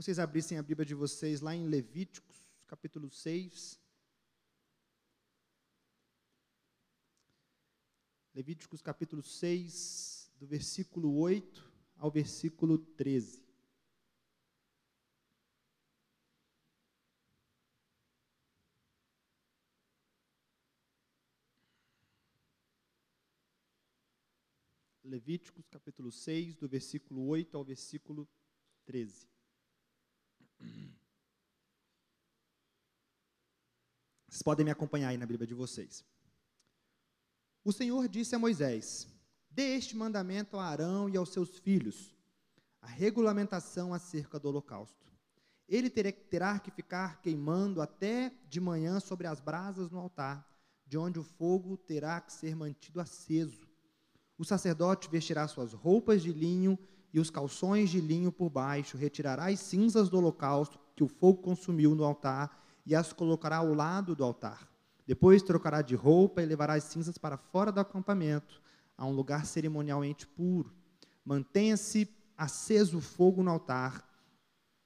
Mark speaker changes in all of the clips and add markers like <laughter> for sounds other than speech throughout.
Speaker 1: vocês abrissem a Bíblia de vocês lá em Levíticos, capítulo 6. Levíticos capítulo 6, do versículo 8 ao versículo 13. Levíticos capítulo 6, do versículo 8 ao versículo 13. Vocês podem me acompanhar aí na Bíblia de vocês. O Senhor disse a Moisés: Dê este mandamento a Arão e aos seus filhos, a regulamentação acerca do holocausto. Ele terá que ficar queimando até de manhã sobre as brasas no altar, de onde o fogo terá que ser mantido aceso. O sacerdote vestirá suas roupas de linho e os calções de linho por baixo, retirará as cinzas do holocausto que o fogo consumiu no altar e as colocará ao lado do altar. Depois trocará de roupa e levará as cinzas para fora do acampamento, a um lugar cerimonialmente puro. Mantenha-se aceso o fogo no altar,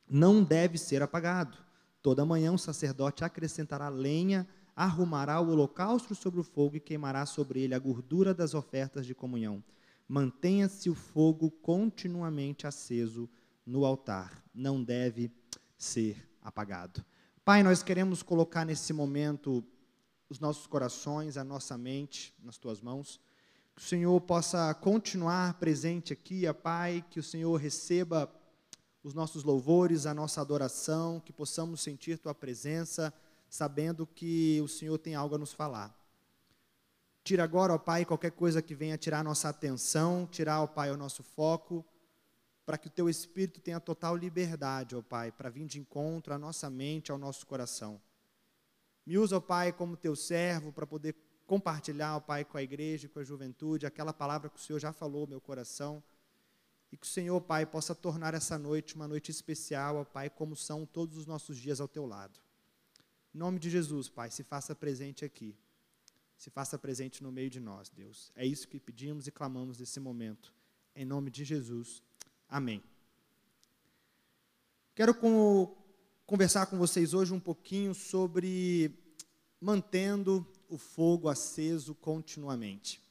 Speaker 1: não deve ser apagado. Toda manhã o sacerdote acrescentará lenha, arrumará o holocausto sobre o fogo e queimará sobre ele a gordura das ofertas de comunhão. Mantenha-se o fogo continuamente aceso no altar, não deve ser apagado. Pai, nós queremos colocar nesse momento os nossos corações, a nossa mente nas tuas mãos. Que o Senhor possa continuar presente aqui, Pai, que o Senhor receba os nossos louvores, a nossa adoração, que possamos sentir tua presença, sabendo que o Senhor tem algo a nos falar. Tira agora, ó Pai, qualquer coisa que venha tirar a nossa atenção, tirar, ó Pai, o nosso foco, para que o Teu Espírito tenha total liberdade, ó Pai, para vir de encontro à nossa mente, ao nosso coração. Me usa, ó Pai, como Teu servo, para poder compartilhar, ó Pai, com a igreja, com a juventude, aquela palavra que o Senhor já falou meu coração. E que o Senhor, Pai, possa tornar essa noite uma noite especial, ó Pai, como são todos os nossos dias ao Teu lado. Em nome de Jesus, Pai, se faça presente aqui se faça presente no meio de nós, Deus. É isso que pedimos e clamamos nesse momento. Em nome de Jesus. Amém. Quero com, conversar com vocês hoje um pouquinho sobre mantendo o fogo aceso continuamente.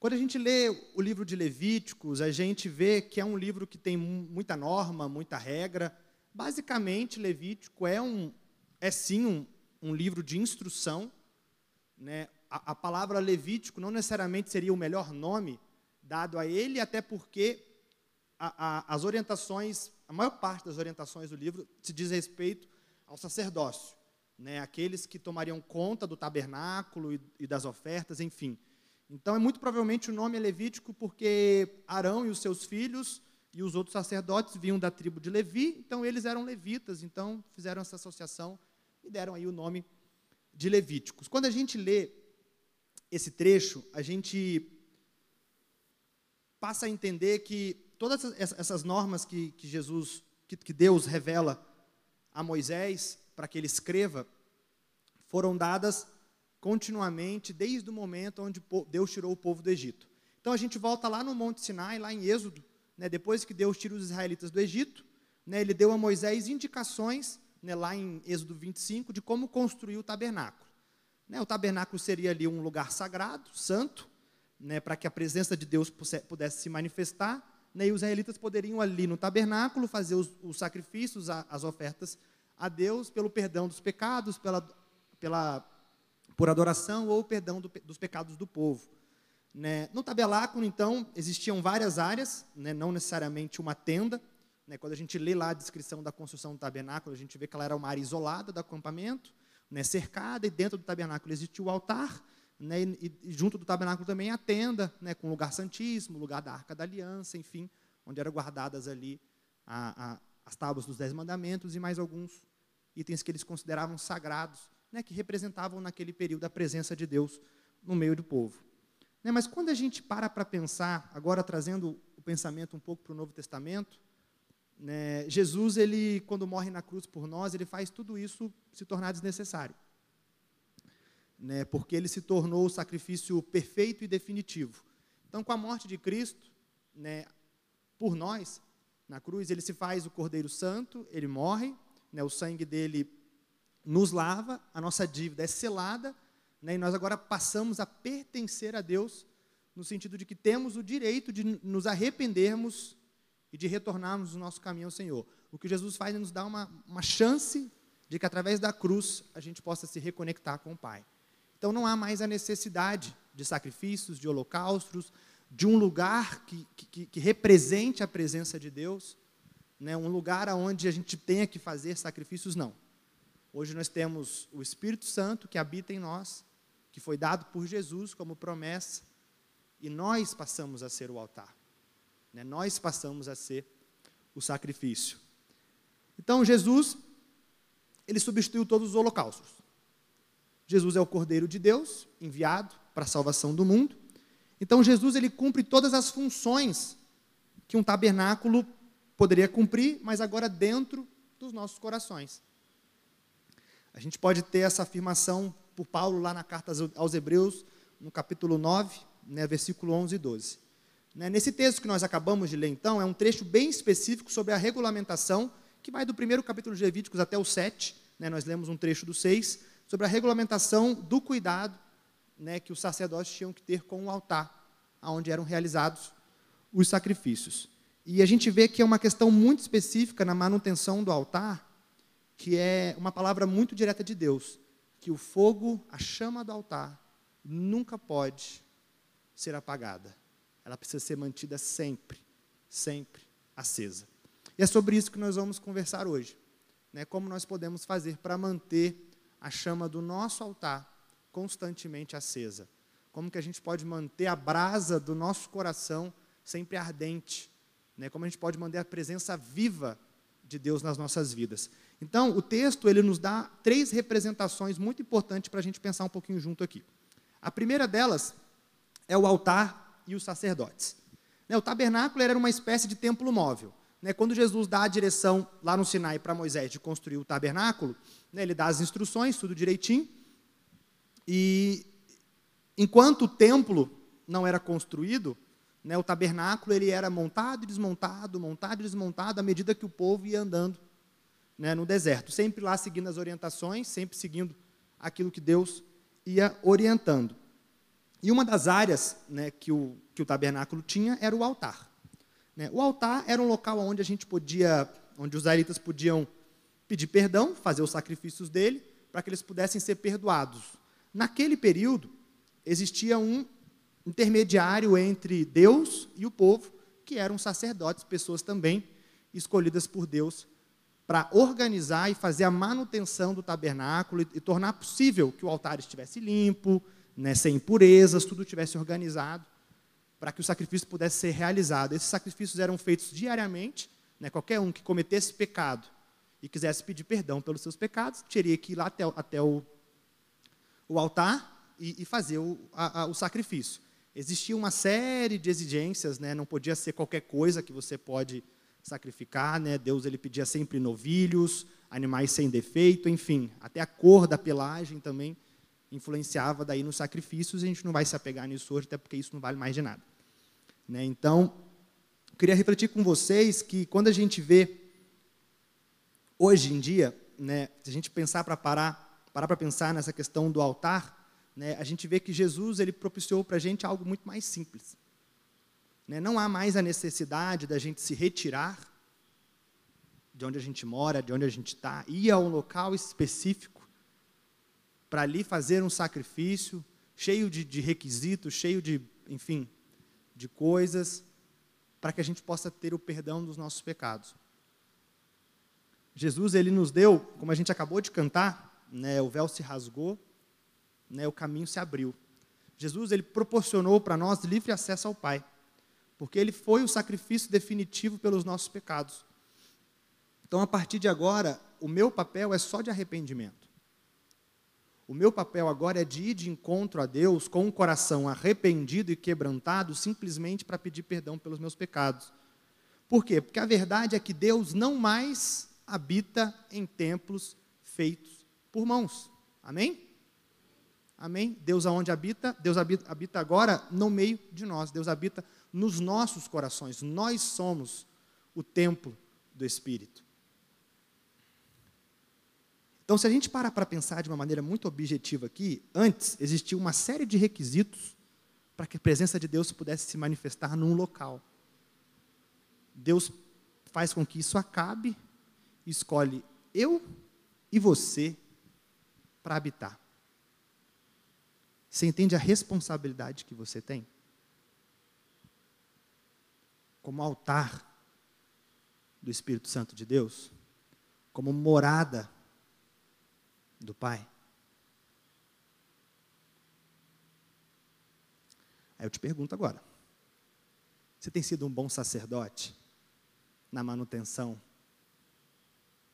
Speaker 1: Quando a gente lê o livro de Levíticos, a gente vê que é um livro que tem muita norma, muita regra. Basicamente, Levítico é, um, é sim um, um livro de instrução, né, a, a palavra Levítico não necessariamente seria o melhor nome dado a ele, até porque a, a, as orientações, a maior parte das orientações do livro se diz respeito ao sacerdócio, né, aqueles que tomariam conta do tabernáculo e, e das ofertas, enfim. Então, é muito provavelmente o nome é Levítico porque Arão e os seus filhos e os outros sacerdotes vinham da tribo de Levi, então eles eram levitas, então fizeram essa associação e deram aí o nome de Levíticos. Quando a gente lê esse trecho, a gente passa a entender que todas essas normas que, que Jesus, que, que Deus revela a Moisés para que ele escreva, foram dadas continuamente desde o momento onde Deus tirou o povo do Egito. Então a gente volta lá no Monte Sinai, lá em Êxodo, né, depois que Deus tira os israelitas do Egito, né, ele deu a Moisés indicações, né, lá em Êxodo 25, de como construir o tabernáculo. Né, o tabernáculo seria ali um lugar sagrado, santo, né, para que a presença de Deus pudesse se manifestar. Né, e os israelitas poderiam ali no tabernáculo fazer os, os sacrifícios, a, as ofertas a Deus pelo perdão dos pecados, pela, pela, por adoração ou perdão do, dos pecados do povo. Né? No tabernáculo, então, existiam várias áreas, né, não necessariamente uma tenda. Né? Quando a gente lê lá a descrição da construção do tabernáculo, a gente vê que ela era uma área isolada do acampamento né, cercada, e dentro do tabernáculo existia o altar, né, e, e, junto do tabernáculo também a tenda, né, com o lugar santíssimo, o lugar da arca da aliança, enfim, onde eram guardadas ali a, a, as tábuas dos dez mandamentos e mais alguns itens que eles consideravam sagrados, né, que representavam naquele período a presença de Deus no meio do povo. Né, mas quando a gente para para pensar, agora trazendo o pensamento um pouco para o Novo Testamento, né, Jesus, ele, quando morre na cruz por nós, ele faz tudo isso se tornar desnecessário. Né, porque ele se tornou o sacrifício perfeito e definitivo. Então, com a morte de Cristo, né, por nós, na cruz, ele se faz o Cordeiro Santo, ele morre, né, o sangue dele nos lava, a nossa dívida é selada, né, e nós agora passamos a pertencer a Deus, no sentido de que temos o direito de nos arrependermos e de retornarmos o nosso caminho ao Senhor. O que Jesus faz é nos dar uma, uma chance de que através da cruz a gente possa se reconectar com o Pai. Então não há mais a necessidade de sacrifícios, de holocaustos, de um lugar que, que, que represente a presença de Deus, né, um lugar onde a gente tenha que fazer sacrifícios, não. Hoje nós temos o Espírito Santo que habita em nós, que foi dado por Jesus como promessa, e nós passamos a ser o altar. Né, nós passamos a ser o sacrifício. Então Jesus, ele substituiu todos os holocaustos. Jesus é o Cordeiro de Deus, enviado para a salvação do mundo. Então Jesus ele cumpre todas as funções que um tabernáculo poderia cumprir, mas agora dentro dos nossos corações. A gente pode ter essa afirmação por Paulo lá na carta aos Hebreus, no capítulo 9, né, versículo 11 e 12. Né, nesse texto que nós acabamos de ler, então, é um trecho bem específico sobre a regulamentação, que vai do primeiro capítulo de Levíticos até o 7, né, nós lemos um trecho do 6, sobre a regulamentação do cuidado né, que os sacerdotes tinham que ter com o altar, onde eram realizados os sacrifícios. E a gente vê que é uma questão muito específica na manutenção do altar, que é uma palavra muito direta de Deus, que o fogo, a chama do altar, nunca pode ser apagada. Ela precisa ser mantida sempre, sempre acesa. E é sobre isso que nós vamos conversar hoje. Né? Como nós podemos fazer para manter a chama do nosso altar constantemente acesa? Como que a gente pode manter a brasa do nosso coração sempre ardente? Né? Como a gente pode manter a presença viva de Deus nas nossas vidas? Então, o texto ele nos dá três representações muito importantes para a gente pensar um pouquinho junto aqui. A primeira delas é o altar e os sacerdotes. Né, o tabernáculo era uma espécie de templo móvel. Né, quando Jesus dá a direção lá no Sinai para Moisés de construir o tabernáculo, né, ele dá as instruções, tudo direitinho. E enquanto o templo não era construído, o tabernáculo ele era montado e desmontado, montado e desmontado à medida que o povo ia andando no deserto, sempre lá seguindo as orientações, sempre seguindo aquilo que Deus ia orientando. E uma das áreas né, que, o, que o tabernáculo tinha era o altar. Né? O altar era um local onde a gente podia, onde os israelitas podiam pedir perdão, fazer os sacrifícios dele, para que eles pudessem ser perdoados. Naquele período, existia um intermediário entre Deus e o povo, que eram sacerdotes, pessoas também escolhidas por Deus para organizar e fazer a manutenção do tabernáculo e, e, tornar possível que o altar estivesse limpo, né, sem impurezas, tudo estivesse organizado, para que o sacrifício pudesse ser realizado. Esses sacrifícios eram feitos diariamente, né, qualquer um que cometesse pecado e quisesse pedir perdão pelos seus pecados, teria que ir lá até, até o, o altar e, e fazer o, a, a, o sacrifício. Existia uma série de exigências, né? não podia ser qualquer coisa que você pode sacrificar, né? Deus ele pedia sempre novilhos, animais sem defeito, enfim, até a cor da pelagem também influenciava daí nos sacrifícios, e a gente não vai se apegar nisso hoje, até porque isso não vale mais de nada. Né? Então, queria refletir com vocês que quando a gente vê hoje em dia, né, se a gente pensar para parar, parar para pensar nessa questão do altar, né, a gente vê que Jesus ele propiciou para a gente algo muito mais simples. Né, não há mais a necessidade da gente se retirar de onde a gente mora, de onde a gente está, ir a um local específico para ali fazer um sacrifício cheio de, de requisitos, cheio de, enfim, de coisas, para que a gente possa ter o perdão dos nossos pecados. Jesus ele nos deu, como a gente acabou de cantar, né, o véu se rasgou, né, o caminho se abriu. Jesus ele proporcionou para nós livre acesso ao Pai, porque ele foi o sacrifício definitivo pelos nossos pecados. Então, a partir de agora, o meu papel é só de arrependimento. O meu papel agora é de ir de encontro a Deus com um coração arrependido e quebrantado, simplesmente para pedir perdão pelos meus pecados. Por quê? Porque a verdade é que Deus não mais habita em templos feitos por mãos. Amém? Amém? Deus aonde habita? Deus habita, habita agora no meio de nós. Deus habita nos nossos corações. Nós somos o templo do Espírito. Então, se a gente parar para pensar de uma maneira muito objetiva aqui, antes existia uma série de requisitos para que a presença de Deus pudesse se manifestar num local. Deus faz com que isso acabe escolhe eu e você para habitar. Você entende a responsabilidade que você tem? Como altar do Espírito Santo de Deus, como morada do Pai. Aí eu te pergunto agora: você tem sido um bom sacerdote na manutenção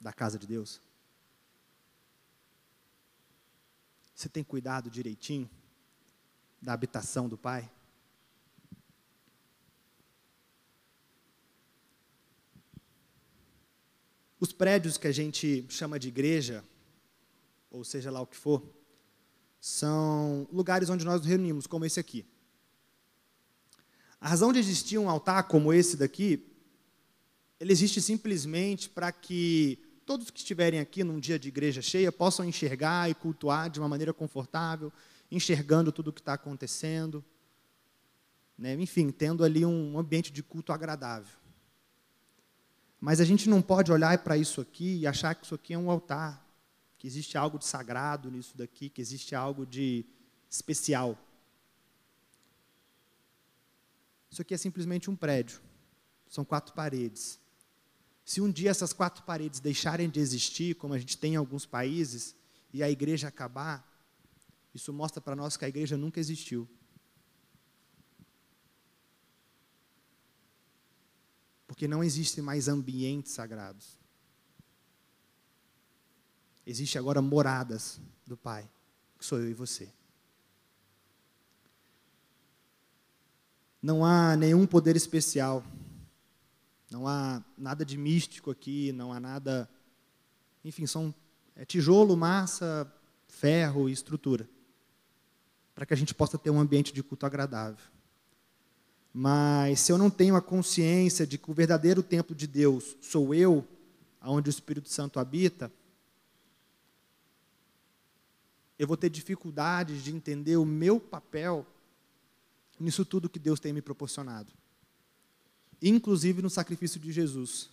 Speaker 1: da casa de Deus? Você tem cuidado direitinho da habitação do Pai? Os prédios que a gente chama de igreja, ou seja lá o que for, são lugares onde nós nos reunimos, como esse aqui. A razão de existir um altar como esse daqui, ele existe simplesmente para que todos que estiverem aqui num dia de igreja cheia possam enxergar e cultuar de uma maneira confortável, enxergando tudo o que está acontecendo, né? enfim, tendo ali um ambiente de culto agradável. Mas a gente não pode olhar para isso aqui e achar que isso aqui é um altar que existe algo de sagrado nisso daqui, que existe algo de especial. Isso aqui é simplesmente um prédio. São quatro paredes. Se um dia essas quatro paredes deixarem de existir, como a gente tem em alguns países, e a igreja acabar, isso mostra para nós que a igreja nunca existiu. Porque não existem mais ambientes sagrados. Existe agora moradas do Pai, que sou eu e você. Não há nenhum poder especial. Não há nada de místico aqui, não há nada. Enfim, são é tijolo, massa, ferro e estrutura. Para que a gente possa ter um ambiente de culto agradável. Mas se eu não tenho a consciência de que o verdadeiro templo de Deus sou eu, aonde o Espírito Santo habita, eu vou ter dificuldades de entender o meu papel nisso tudo que Deus tem me proporcionado. Inclusive no sacrifício de Jesus,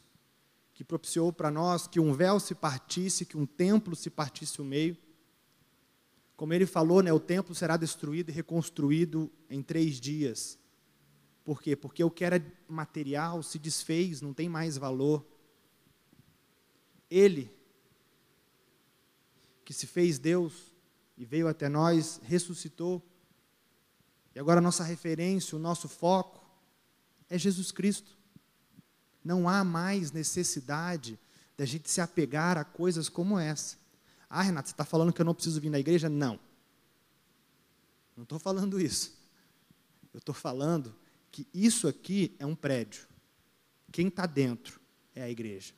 Speaker 1: que propiciou para nós que um véu se partisse, que um templo se partisse o meio. Como ele falou, né, o templo será destruído e reconstruído em três dias. Por quê? Porque o que era material se desfez, não tem mais valor. Ele, que se fez Deus, e veio até nós, ressuscitou. E agora a nossa referência, o nosso foco é Jesus Cristo. Não há mais necessidade da gente se apegar a coisas como essa. Ah, Renato, você está falando que eu não preciso vir na igreja? Não. Não estou falando isso. Eu estou falando que isso aqui é um prédio. Quem está dentro é a igreja.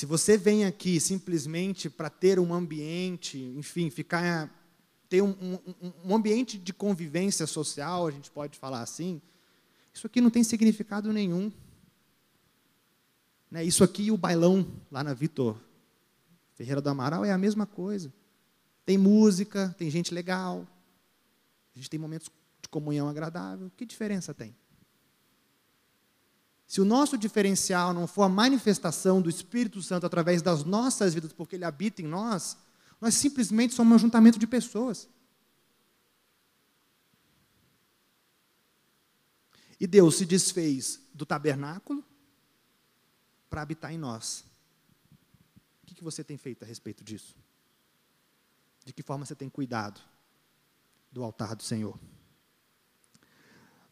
Speaker 1: Se você vem aqui simplesmente para ter um ambiente, enfim, ficar ter um, um, um, ambiente de convivência social, a gente pode falar assim, isso aqui não tem significado nenhum. Né? Isso aqui e o bailão lá na Vitor Ferreira do Amaral é a mesma coisa. Tem música, tem gente legal, a gente tem momentos de comunhão agradável. Que diferença tem? Se o nosso diferencial não for a manifestação do Espírito Santo através das nossas vidas, porque ele habita em nós, nós simplesmente somos um ajuntamento de pessoas. E Deus se desfez do tabernáculo para habitar em nós. O que você tem feito a respeito disso? De que forma você tem cuidado do altar do Senhor?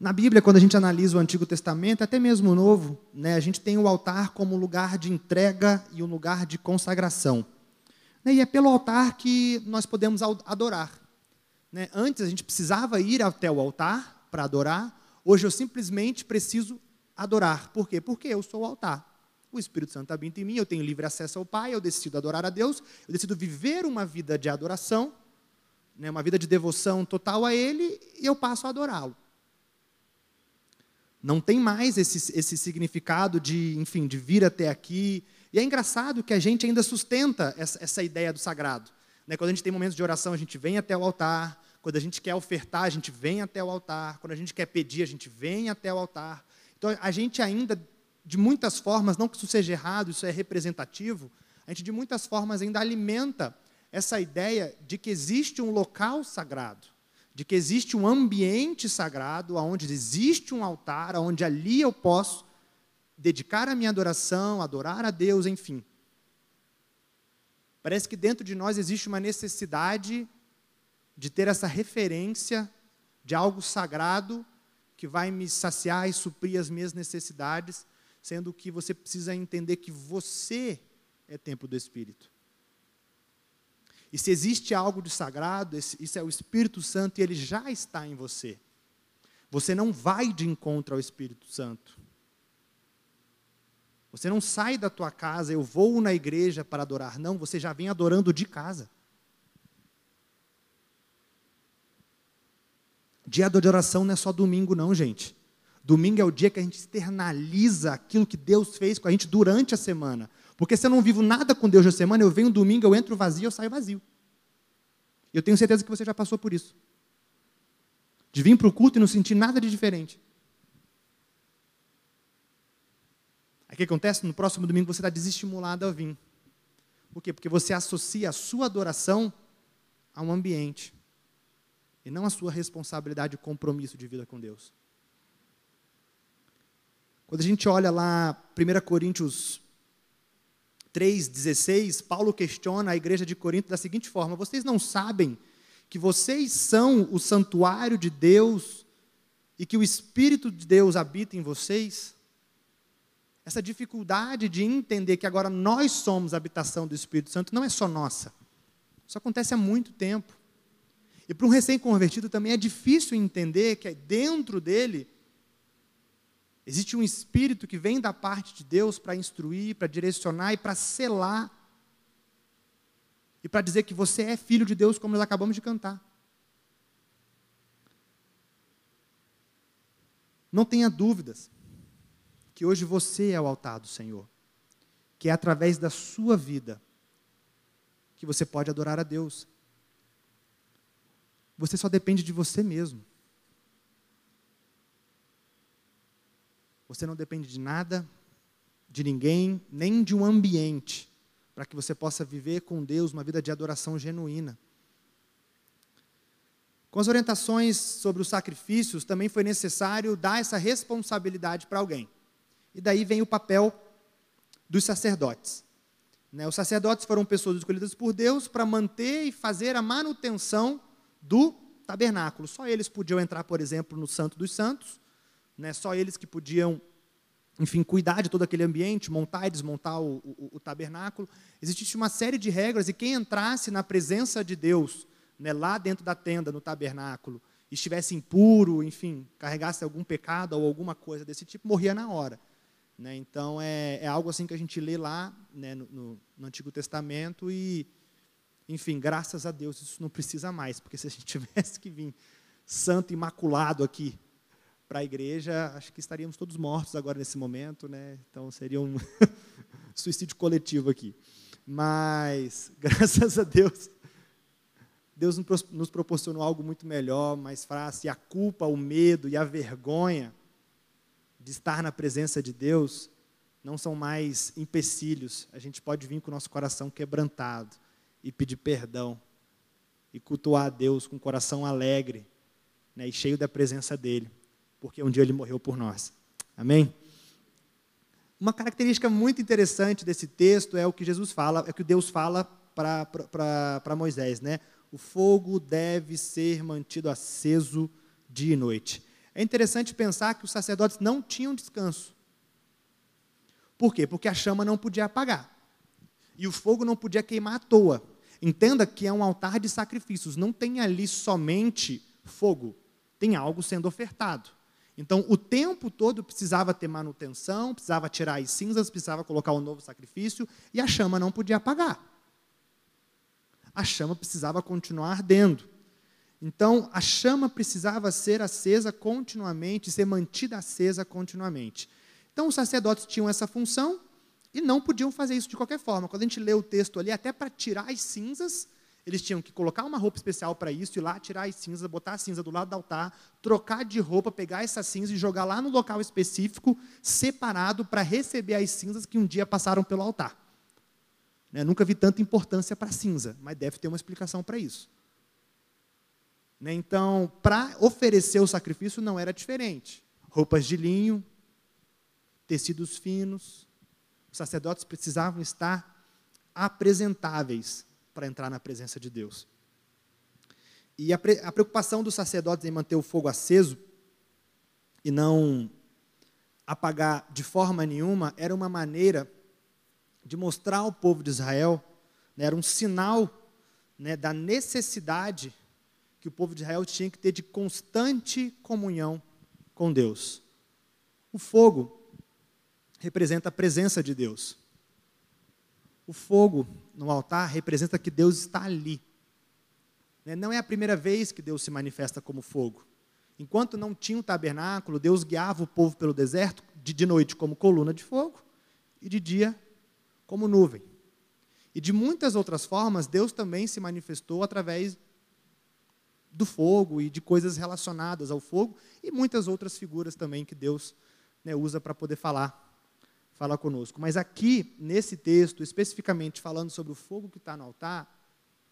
Speaker 1: Na Bíblia, quando a gente analisa o Antigo Testamento, até mesmo o Novo, né, a gente tem o altar como lugar de entrega e um lugar de consagração. Né, e é pelo altar que nós podemos adorar. Né? Antes a gente precisava ir até o altar para adorar, hoje eu simplesmente preciso adorar. Por quê? Porque eu sou o altar. O Espírito Santo habita em mim, eu tenho livre acesso ao Pai, eu decido adorar a Deus, eu decido viver uma vida de adoração, né, uma vida de devoção total a Ele, e eu passo a adorá-lo. Não tem mais esse, esse significado de, enfim, de vir até aqui. E é engraçado que a gente ainda sustenta essa, essa ideia do sagrado. Né? Quando a gente tem momentos de oração, a gente vem até o altar. Quando a gente quer ofertar, a gente vem até o altar. Quando a gente quer pedir, a gente vem até o altar. Então, a gente ainda, de muitas formas, não que isso seja errado, isso é representativo, a gente, de muitas formas, ainda alimenta essa ideia de que existe um local sagrado de que existe um ambiente sagrado, onde existe um altar, onde ali eu posso dedicar a minha adoração, adorar a Deus, enfim. Parece que dentro de nós existe uma necessidade de ter essa referência de algo sagrado que vai me saciar e suprir as minhas necessidades, sendo que você precisa entender que você é templo do Espírito. E se existe algo de sagrado, isso é o Espírito Santo e ele já está em você. Você não vai de encontro ao Espírito Santo. Você não sai da tua casa, eu vou na igreja para adorar. Não, você já vem adorando de casa. Dia de oração não é só domingo, não, gente. Domingo é o dia que a gente externaliza aquilo que Deus fez com a gente durante a semana. Porque se eu não vivo nada com Deus na semana, eu venho domingo, eu entro vazio, eu saio vazio. Eu tenho certeza que você já passou por isso. De vir para o culto e não sentir nada de diferente. Aí o que acontece? No próximo domingo você está desestimulado a vir. Por quê? Porque você associa a sua adoração a um ambiente. E não a sua responsabilidade e compromisso de vida com Deus. Quando a gente olha lá 1 Coríntios 3,16, Paulo questiona a igreja de Corinto da seguinte forma: Vocês não sabem que vocês são o santuário de Deus e que o Espírito de Deus habita em vocês? Essa dificuldade de entender que agora nós somos a habitação do Espírito Santo não é só nossa. Isso acontece há muito tempo. E para um recém-convertido também é difícil entender que dentro dele Existe um espírito que vem da parte de Deus para instruir, para direcionar e para selar. E para dizer que você é filho de Deus, como nós acabamos de cantar. Não tenha dúvidas que hoje você é o altar do Senhor. Que é através da sua vida que você pode adorar a Deus. Você só depende de você mesmo. Você não depende de nada, de ninguém, nem de um ambiente, para que você possa viver com Deus uma vida de adoração genuína. Com as orientações sobre os sacrifícios, também foi necessário dar essa responsabilidade para alguém. E daí vem o papel dos sacerdotes. Né? Os sacerdotes foram pessoas escolhidas por Deus para manter e fazer a manutenção do tabernáculo. Só eles podiam entrar, por exemplo, no Santo dos Santos, né, só eles que podiam, enfim, cuidar de todo aquele ambiente, montar e desmontar o, o, o tabernáculo. Existia uma série de regras e quem entrasse na presença de Deus, né, lá dentro da tenda, no tabernáculo, estivesse impuro, enfim, carregasse algum pecado ou alguma coisa desse tipo, morria na hora. Né? Então, é, é, algo assim que a gente lê lá né, no, no, no, Antigo Testamento e, enfim, graças a Deus isso não precisa mais, porque se a gente <laughs> tivesse que vir santo, imaculado aqui para a igreja, acho que estaríamos todos mortos agora nesse momento, né? Então seria um <laughs> suicídio coletivo aqui. Mas, <laughs> graças a Deus, Deus nos proporcionou algo muito melhor, mais fácil. E a culpa, o medo e a vergonha de estar na presença de Deus não são mais empecilhos. A gente pode vir com o nosso coração quebrantado e pedir perdão e cultuar a Deus com o coração alegre né, e cheio da presença dEle porque um dia ele morreu por nós. Amém? Uma característica muito interessante desse texto é o que Jesus fala, é o que Deus fala para Moisés, né? O fogo deve ser mantido aceso dia e noite. É interessante pensar que os sacerdotes não tinham descanso. Por quê? Porque a chama não podia apagar. E o fogo não podia queimar à toa. Entenda que é um altar de sacrifícios, não tem ali somente fogo, tem algo sendo ofertado. Então, o tempo todo precisava ter manutenção, precisava tirar as cinzas, precisava colocar um novo sacrifício, e a chama não podia apagar. A chama precisava continuar ardendo. Então, a chama precisava ser acesa continuamente, ser mantida acesa continuamente. Então, os sacerdotes tinham essa função e não podiam fazer isso de qualquer forma. Quando a gente lê o texto ali, até para tirar as cinzas, eles tinham que colocar uma roupa especial para isso, ir lá tirar as cinzas, botar a cinza do lado do altar, trocar de roupa, pegar essa cinza e jogar lá no local específico, separado, para receber as cinzas que um dia passaram pelo altar. Né? Nunca vi tanta importância para cinza, mas deve ter uma explicação para isso. Né? Então, para oferecer o sacrifício não era diferente. Roupas de linho, tecidos finos, os sacerdotes precisavam estar apresentáveis para entrar na presença de Deus. E a, pre a preocupação dos sacerdotes em manter o fogo aceso e não apagar de forma nenhuma era uma maneira de mostrar ao povo de Israel, né, era um sinal né, da necessidade que o povo de Israel tinha que ter de constante comunhão com Deus. O fogo representa a presença de Deus. O fogo no altar representa que Deus está ali. Né, não é a primeira vez que Deus se manifesta como fogo. Enquanto não tinha o tabernáculo, Deus guiava o povo pelo deserto, de noite como coluna de fogo e de dia como nuvem. E de muitas outras formas, Deus também se manifestou através do fogo e de coisas relacionadas ao fogo e muitas outras figuras também que Deus né, usa para poder falar falar conosco. Mas aqui, nesse texto, especificamente falando sobre o fogo que está no altar,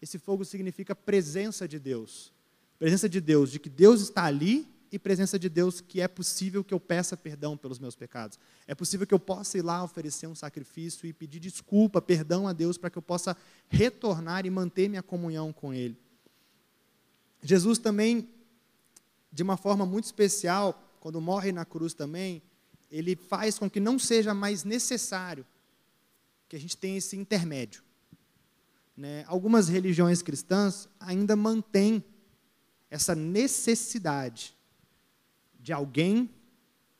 Speaker 1: esse fogo significa presença de Deus. Presença de Deus, de que Deus está ali e presença de Deus que é possível que eu peça perdão pelos meus pecados. É possível que eu possa ir lá oferecer um sacrifício e pedir desculpa, perdão a Deus para que eu possa retornar e manter minha comunhão com Ele. Jesus também, de uma forma muito especial, quando morre na cruz também, ele faz com que não seja mais necessário que a gente tenha esse intermédio. Né? Algumas religiões cristãs ainda mantêm essa necessidade de alguém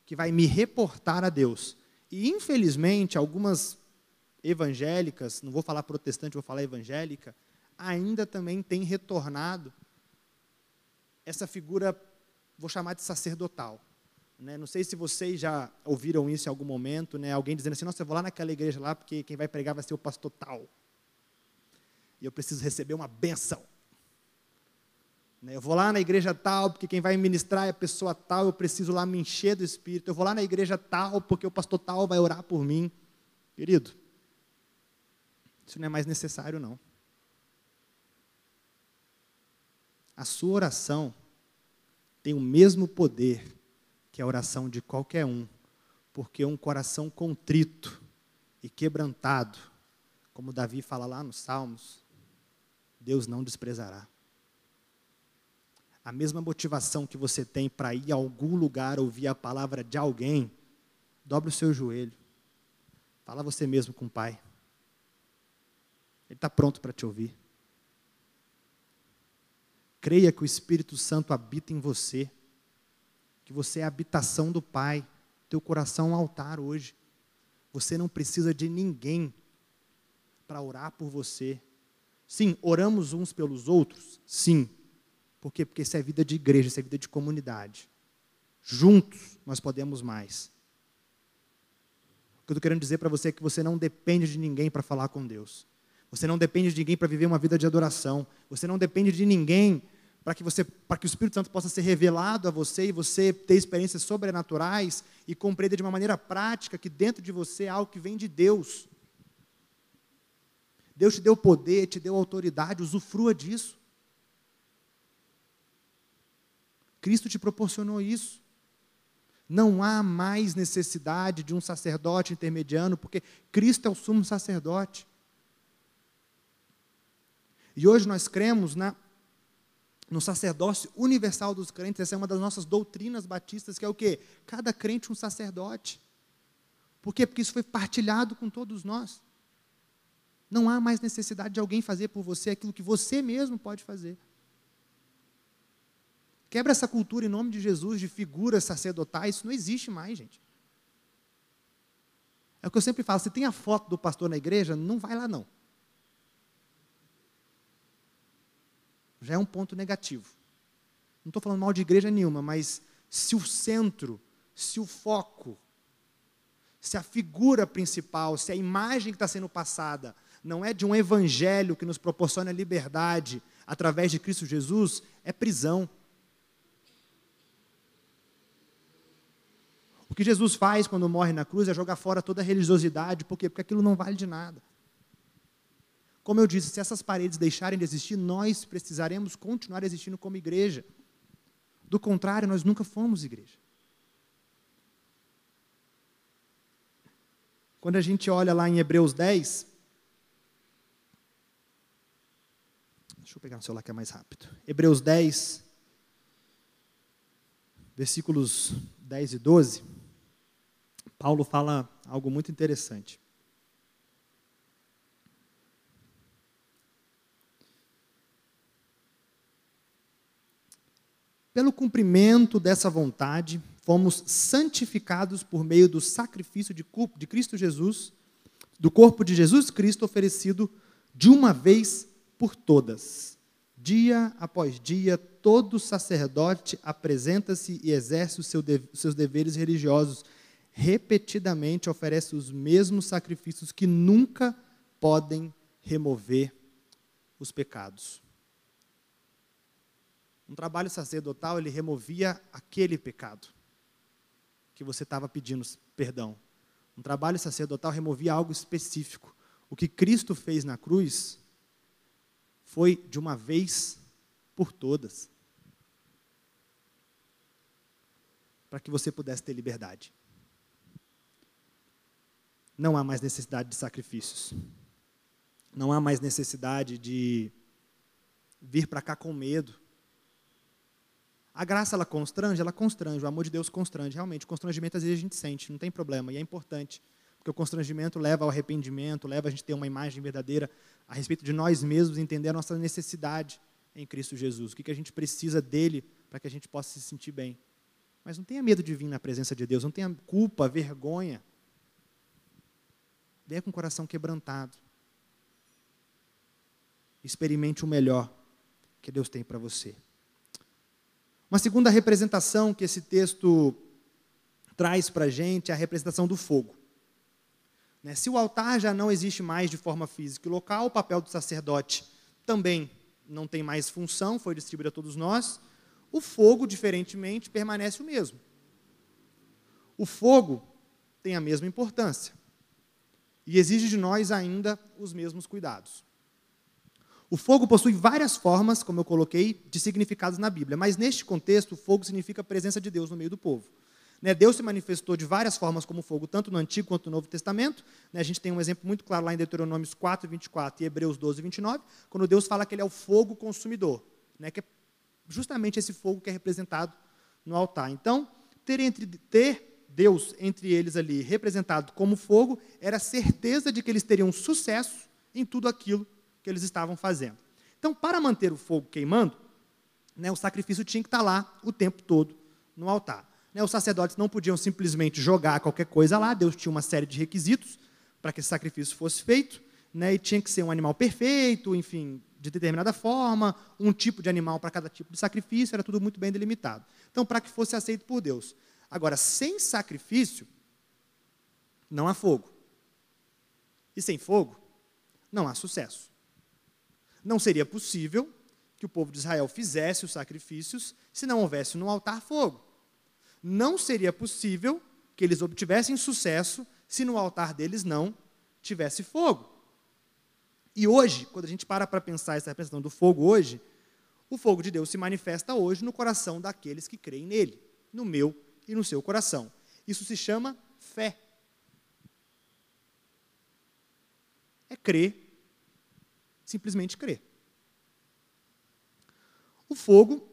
Speaker 1: que vai me reportar a Deus. E, infelizmente, algumas evangélicas, não vou falar protestante, vou falar evangélica, ainda também têm retornado essa figura, vou chamar de sacerdotal. Né? Não sei se vocês já ouviram isso em algum momento, né? alguém dizendo assim, nossa, eu vou lá naquela igreja lá porque quem vai pregar vai ser o pastor tal. E eu preciso receber uma benção. Né? Eu vou lá na igreja tal porque quem vai ministrar é a pessoa tal, eu preciso lá me encher do Espírito. Eu vou lá na igreja tal porque o pastor tal vai orar por mim. Querido, isso não é mais necessário não. A sua oração tem o mesmo poder que é a oração de qualquer um, porque um coração contrito e quebrantado, como Davi fala lá nos Salmos, Deus não desprezará. A mesma motivação que você tem para ir a algum lugar ouvir a palavra de alguém, dobre o seu joelho. Fala você mesmo com o Pai. Ele está pronto para te ouvir. Creia que o Espírito Santo habita em você que você é a habitação do Pai, teu coração é um altar hoje. Você não precisa de ninguém para orar por você. Sim, oramos uns pelos outros? Sim. Por quê? Porque isso é vida de igreja, isso é vida de comunidade. Juntos nós podemos mais. O que eu estou querendo dizer para você é que você não depende de ninguém para falar com Deus. Você não depende de ninguém para viver uma vida de adoração. Você não depende de ninguém para que você, para que o Espírito Santo possa ser revelado a você e você ter experiências sobrenaturais e compreender de uma maneira prática que dentro de você há algo que vem de Deus. Deus te deu poder, te deu autoridade, usufrua disso. Cristo te proporcionou isso. Não há mais necessidade de um sacerdote intermediano, porque Cristo é o sumo sacerdote. E hoje nós cremos na no sacerdócio universal dos crentes, essa é uma das nossas doutrinas batistas, que é o quê? Cada crente um sacerdote. Por quê? Porque isso foi partilhado com todos nós. Não há mais necessidade de alguém fazer por você aquilo que você mesmo pode fazer. Quebra essa cultura em nome de Jesus de figuras sacerdotais, isso não existe mais, gente. É o que eu sempre falo, se tem a foto do pastor na igreja, não vai lá não. Já é um ponto negativo. Não estou falando mal de igreja nenhuma, mas se o centro, se o foco, se a figura principal, se a imagem que está sendo passada não é de um evangelho que nos proporciona liberdade através de Cristo Jesus, é prisão. O que Jesus faz quando morre na cruz é jogar fora toda a religiosidade, por quê? Porque aquilo não vale de nada. Como eu disse, se essas paredes deixarem de existir, nós precisaremos continuar existindo como igreja. Do contrário, nós nunca fomos igreja. Quando a gente olha lá em Hebreus 10, deixa eu pegar um celular que é mais rápido. Hebreus 10, versículos 10 e 12, Paulo fala algo muito interessante. Pelo cumprimento dessa vontade, fomos santificados por meio do sacrifício de, de Cristo Jesus, do corpo de Jesus Cristo oferecido de uma vez por todas. Dia após dia, todo sacerdote apresenta-se e exerce os seu seus deveres religiosos. Repetidamente oferece os mesmos sacrifícios que nunca podem remover os pecados. Um trabalho sacerdotal, ele removia aquele pecado que você estava pedindo perdão. Um trabalho sacerdotal removia algo específico. O que Cristo fez na cruz foi de uma vez por todas. Para que você pudesse ter liberdade. Não há mais necessidade de sacrifícios. Não há mais necessidade de vir para cá com medo a graça, ela constrange? Ela constrange. O amor de Deus constrange. Realmente, o constrangimento às vezes a gente sente, não tem problema. E é importante, porque o constrangimento leva ao arrependimento, leva a gente a ter uma imagem verdadeira a respeito de nós mesmos, entender a nossa necessidade em Cristo Jesus. O que, que a gente precisa dele para que a gente possa se sentir bem. Mas não tenha medo de vir na presença de Deus, não tenha culpa, vergonha. Venha com o coração quebrantado. Experimente o melhor que Deus tem para você. Uma segunda representação que esse texto traz para a gente é a representação do fogo. Né? Se o altar já não existe mais de forma física e local, o papel do sacerdote também não tem mais função, foi distribuído a todos nós. O fogo, diferentemente, permanece o mesmo. O fogo tem a mesma importância e exige de nós ainda os mesmos cuidados. O fogo possui várias formas, como eu coloquei, de significados na Bíblia, mas neste contexto, o fogo significa a presença de Deus no meio do povo. Né, Deus se manifestou de várias formas como fogo, tanto no Antigo quanto no Novo Testamento. Né, a gente tem um exemplo muito claro lá em Deuteronômios 4, 24 e Hebreus 12, 29, quando Deus fala que ele é o fogo consumidor, né, que é justamente esse fogo que é representado no altar. Então, ter, entre, ter Deus entre eles ali representado como fogo era certeza de que eles teriam sucesso em tudo aquilo que eles estavam fazendo. Então, para manter o fogo queimando, né, o sacrifício tinha que estar lá o tempo todo no altar. Né, os sacerdotes não podiam simplesmente jogar qualquer coisa lá, Deus tinha uma série de requisitos para que esse sacrifício fosse feito, né, e tinha que ser um animal perfeito, enfim, de determinada forma, um tipo de animal para cada tipo de sacrifício, era tudo muito bem delimitado. Então, para que fosse aceito por Deus. Agora, sem sacrifício, não há fogo. E sem fogo, não há sucesso. Não seria possível que o povo de Israel fizesse os sacrifícios se não houvesse no altar fogo. Não seria possível que eles obtivessem sucesso se no altar deles não tivesse fogo. E hoje, quando a gente para para pensar essa representação do fogo hoje, o fogo de Deus se manifesta hoje no coração daqueles que creem nele, no meu e no seu coração. Isso se chama fé. É crer simplesmente crer. O fogo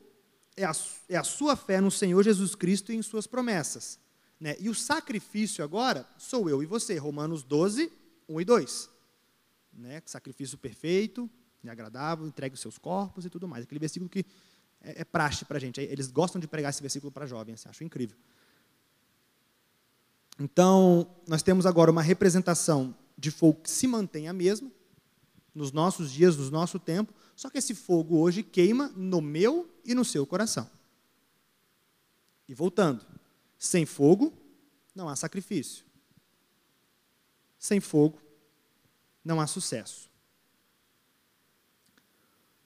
Speaker 1: é a, é a sua fé no Senhor Jesus Cristo e em suas promessas. Né? E o sacrifício agora sou eu e você. Romanos 12, 1 e 2. Né? Sacrifício perfeito e agradável, entregue os seus corpos e tudo mais. Aquele versículo que é, é praxe para a gente. Eles gostam de pregar esse versículo para jovens, assim, acho incrível. Então, nós temos agora uma representação de fogo que se mantém a mesma, nos nossos dias, no nosso tempo, só que esse fogo hoje queima no meu e no seu coração. E voltando, sem fogo não há sacrifício. Sem fogo não há sucesso.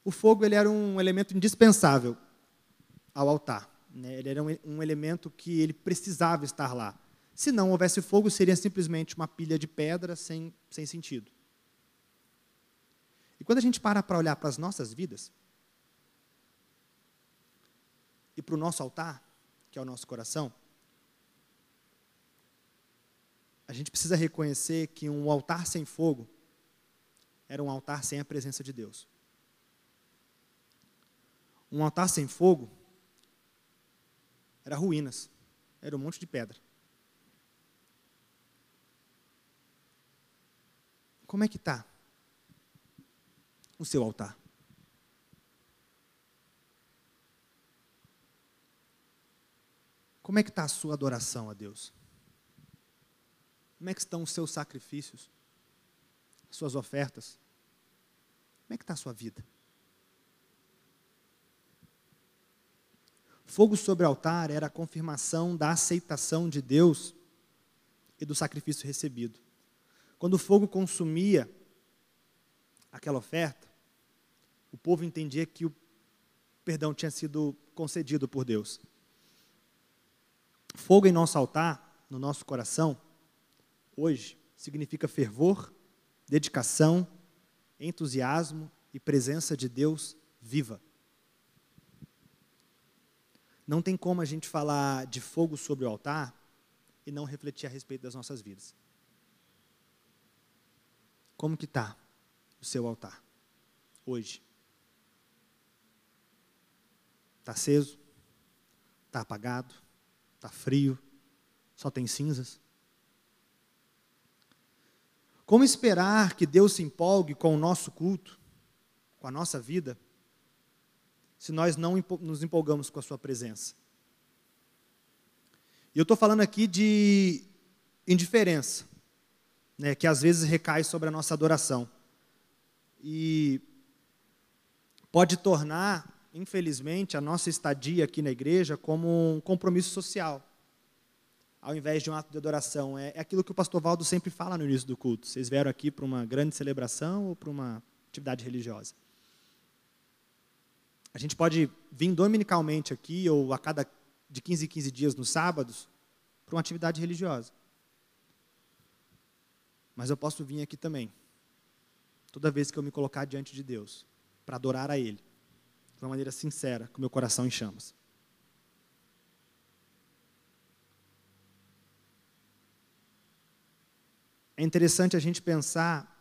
Speaker 1: O fogo ele era um elemento indispensável ao altar. Né? Ele era um, um elemento que ele precisava estar lá. Se não houvesse fogo, seria simplesmente uma pilha de pedra sem, sem sentido. Quando a gente para para olhar para as nossas vidas e para o nosso altar, que é o nosso coração, a gente precisa reconhecer que um altar sem fogo era um altar sem a presença de Deus. Um altar sem fogo era ruínas, era um monte de pedra. Como é que está o seu altar? Como é que está a sua adoração a Deus? Como é que estão os seus sacrifícios? Suas ofertas? Como é que está a sua vida? Fogo sobre o altar era a confirmação da aceitação de Deus e do sacrifício recebido. Quando o fogo consumia aquela oferta, o povo entendia que o perdão tinha sido concedido por Deus. Fogo em nosso altar, no nosso coração, hoje, significa fervor, dedicação, entusiasmo e presença de Deus viva. Não tem como a gente falar de fogo sobre o altar e não refletir a respeito das nossas vidas. Como que está o seu altar hoje? Está aceso? Está apagado? Está frio? Só tem cinzas? Como esperar que Deus se empolgue com o nosso culto, com a nossa vida, se nós não nos empolgamos com a Sua presença? E eu estou falando aqui de indiferença, né, que às vezes recai sobre a nossa adoração. E pode tornar infelizmente, a nossa estadia aqui na igreja como um compromisso social, ao invés de um ato de adoração. É, é aquilo que o pastor Valdo sempre fala no início do culto. Vocês vieram aqui para uma grande celebração ou para uma atividade religiosa? A gente pode vir dominicalmente aqui, ou a cada de 15 em 15 dias nos sábados, para uma atividade religiosa. Mas eu posso vir aqui também, toda vez que eu me colocar diante de Deus, para adorar a Ele de uma maneira sincera, com meu coração em chamas. É interessante a gente pensar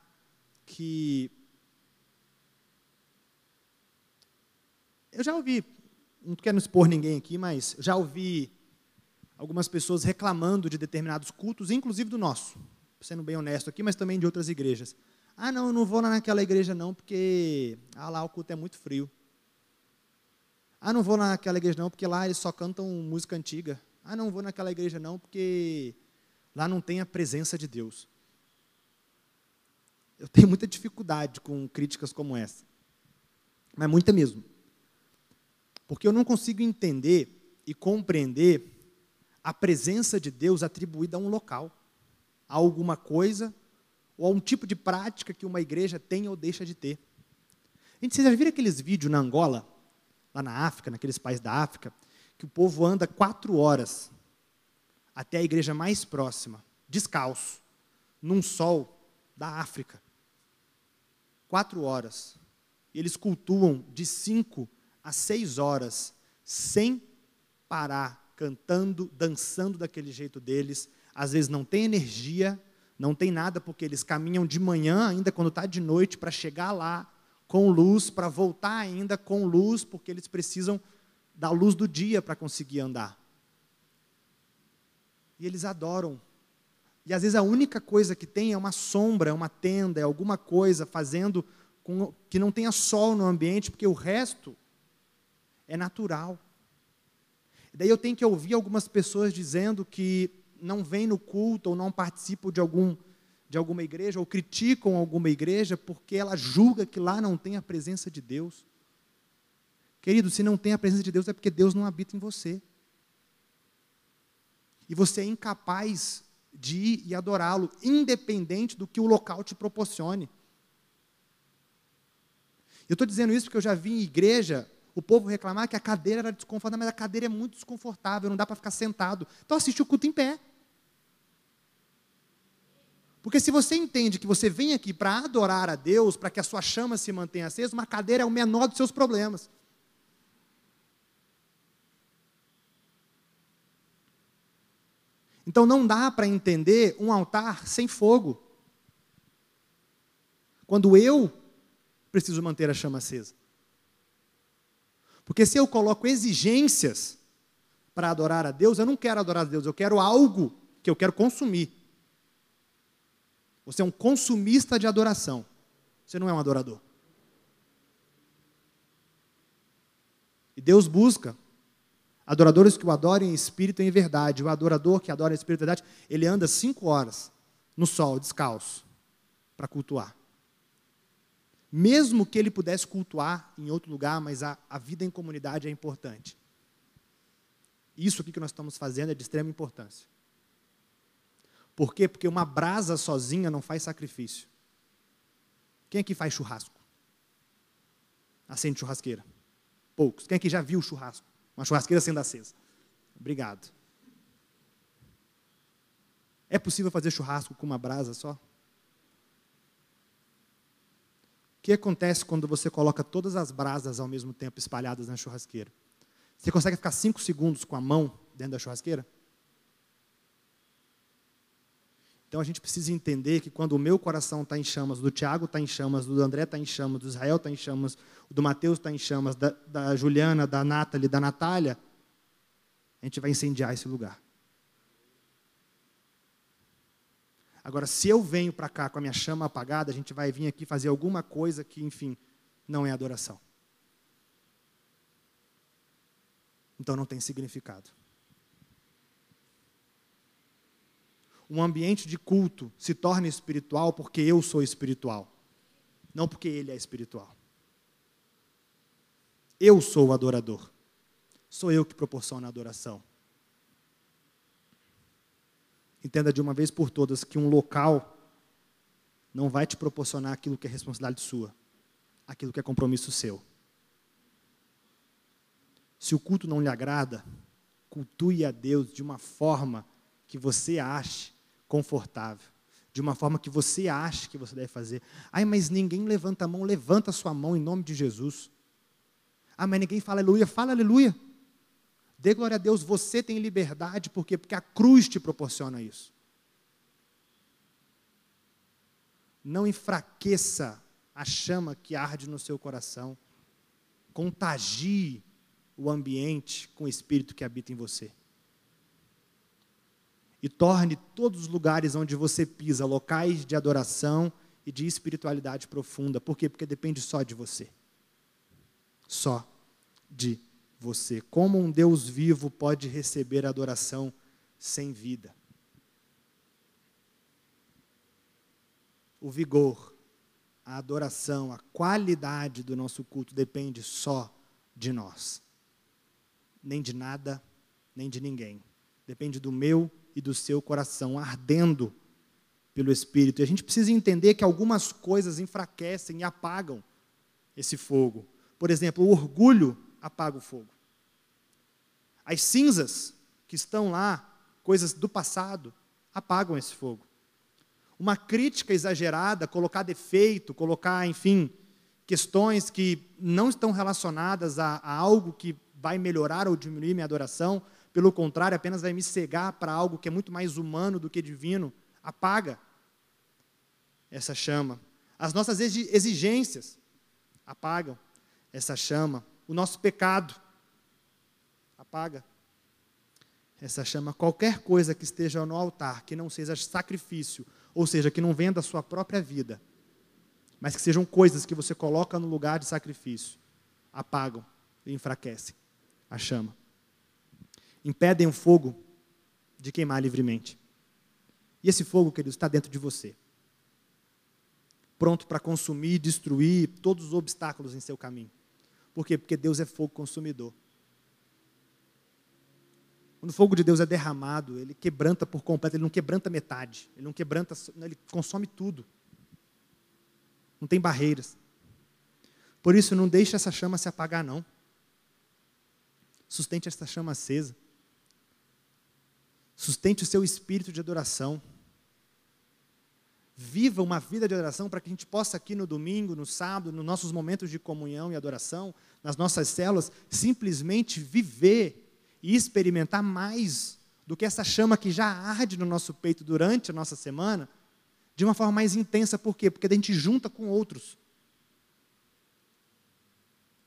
Speaker 1: que eu já ouvi, não quero expor ninguém aqui, mas já ouvi algumas pessoas reclamando de determinados cultos, inclusive do nosso, sendo bem honesto aqui, mas também de outras igrejas. Ah, não, eu não vou naquela igreja não, porque ah, lá o culto é muito frio. Ah, não vou naquela igreja não, porque lá eles só cantam música antiga. Ah, não vou naquela igreja não, porque lá não tem a presença de Deus. Eu tenho muita dificuldade com críticas como essa. Mas muita mesmo. Porque eu não consigo entender e compreender a presença de Deus atribuída a um local, a alguma coisa ou a um tipo de prática que uma igreja tem ou deixa de ter. Gente, vocês já viram aqueles vídeos na Angola? Lá na África, naqueles países da África, que o povo anda quatro horas até a igreja mais próxima, descalço, num sol da África. Quatro horas. Eles cultuam de cinco a seis horas, sem parar, cantando, dançando daquele jeito deles. Às vezes não tem energia, não tem nada, porque eles caminham de manhã, ainda quando está de noite, para chegar lá com luz, para voltar ainda com luz, porque eles precisam da luz do dia para conseguir andar. E eles adoram. E às vezes a única coisa que tem é uma sombra, é uma tenda, é alguma coisa fazendo com que não tenha sol no ambiente, porque o resto é natural. Daí eu tenho que ouvir algumas pessoas dizendo que não vêm no culto ou não participam de algum de alguma igreja ou criticam alguma igreja porque ela julga que lá não tem a presença de Deus. Querido, se não tem a presença de Deus é porque Deus não habita em você. e você é incapaz de ir e adorá-lo, independente do que o local te proporcione. Eu estou dizendo isso porque eu já vi em igreja o povo reclamar que a cadeira era desconfortável, mas a cadeira é muito desconfortável, não dá para ficar sentado. Então assiste o culto em pé. Porque se você entende que você vem aqui para adorar a Deus, para que a sua chama se mantenha acesa, uma cadeira é o menor dos seus problemas. Então não dá para entender um altar sem fogo. Quando eu preciso manter a chama acesa. Porque se eu coloco exigências para adorar a Deus, eu não quero adorar a Deus, eu quero algo que eu quero consumir. Você é um consumista de adoração. Você não é um adorador. E Deus busca Adoradores que o adorem em espírito e em verdade. O adorador que adora em espírito e verdade, ele anda cinco horas no sol, descalço, para cultuar. Mesmo que ele pudesse cultuar em outro lugar, mas a, a vida em comunidade é importante. Isso aqui que nós estamos fazendo é de extrema importância. Por quê? Porque uma brasa sozinha não faz sacrifício. Quem aqui faz churrasco? Acende churrasqueira. Poucos. Quem aqui já viu churrasco? Uma churrasqueira sendo acesa. Obrigado. É possível fazer churrasco com uma brasa só? O que acontece quando você coloca todas as brasas ao mesmo tempo espalhadas na churrasqueira? Você consegue ficar cinco segundos com a mão dentro da churrasqueira? Então a gente precisa entender que quando o meu coração está em chamas, do Tiago está em chamas, do André está em chamas, do Israel está em chamas, do Mateus está em chamas, da, da Juliana, da Nathalie, da Natália, a gente vai incendiar esse lugar. Agora, se eu venho para cá com a minha chama apagada, a gente vai vir aqui fazer alguma coisa que, enfim, não é adoração. Então não tem significado. Um ambiente de culto se torna espiritual porque eu sou espiritual, não porque ele é espiritual. Eu sou o adorador. Sou eu que proporciono a adoração. Entenda de uma vez por todas que um local não vai te proporcionar aquilo que é responsabilidade sua, aquilo que é compromisso seu. Se o culto não lhe agrada, cultue a Deus de uma forma que você ache confortável, de uma forma que você acha que você deve fazer. Ai, mas ninguém levanta a mão, levanta a sua mão em nome de Jesus. Ah, mas ninguém fala aleluia, fala aleluia. Dê glória a Deus, você tem liberdade, por quê? Porque a cruz te proporciona isso. Não enfraqueça a chama que arde no seu coração. Contagie o ambiente com o espírito que habita em você e torne todos os lugares onde você pisa locais de adoração e de espiritualidade profunda. Por quê? Porque depende só de você. Só de você. Como um Deus vivo pode receber adoração sem vida? O vigor, a adoração, a qualidade do nosso culto depende só de nós. Nem de nada, nem de ninguém. Depende do meu e do seu coração, ardendo pelo Espírito. E a gente precisa entender que algumas coisas enfraquecem e apagam esse fogo. Por exemplo, o orgulho apaga o fogo. As cinzas que estão lá, coisas do passado, apagam esse fogo. Uma crítica exagerada, colocar defeito, colocar, enfim, questões que não estão relacionadas a, a algo que vai melhorar ou diminuir minha adoração, pelo contrário, apenas vai me cegar para algo que é muito mais humano do que divino, apaga essa chama. As nossas exigências apagam essa chama. O nosso pecado apaga essa chama. Qualquer coisa que esteja no altar, que não seja sacrifício, ou seja, que não venha da sua própria vida, mas que sejam coisas que você coloca no lugar de sacrifício, apagam e enfraquecem a chama impedem o fogo de queimar livremente. E esse fogo, queridos, está dentro de você. Pronto para consumir destruir todos os obstáculos em seu caminho. Por quê? Porque Deus é fogo consumidor. Quando o fogo de Deus é derramado, ele quebranta por completo, ele não quebranta metade, ele não quebranta, ele consome tudo. Não tem barreiras. Por isso, não deixe essa chama se apagar, não. Sustente essa chama acesa. Sustente o seu espírito de adoração. Viva uma vida de adoração para que a gente possa aqui no domingo, no sábado, nos nossos momentos de comunhão e adoração, nas nossas células, simplesmente viver e experimentar mais do que essa chama que já arde no nosso peito durante a nossa semana, de uma forma mais intensa. Por quê? Porque a gente junta com outros.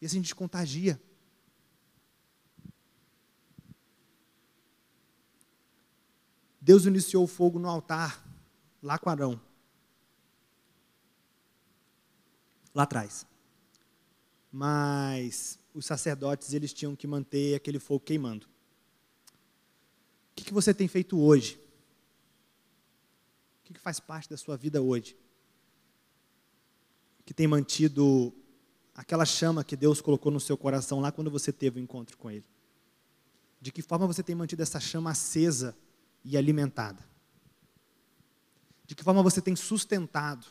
Speaker 1: E assim a gente contagia. Deus iniciou o fogo no altar, lá com Arão. Lá atrás. Mas os sacerdotes, eles tinham que manter aquele fogo queimando. O que, que você tem feito hoje? O que, que faz parte da sua vida hoje? Que tem mantido aquela chama que Deus colocou no seu coração lá quando você teve o um encontro com Ele? De que forma você tem mantido essa chama acesa e alimentada? De que forma você tem sustentado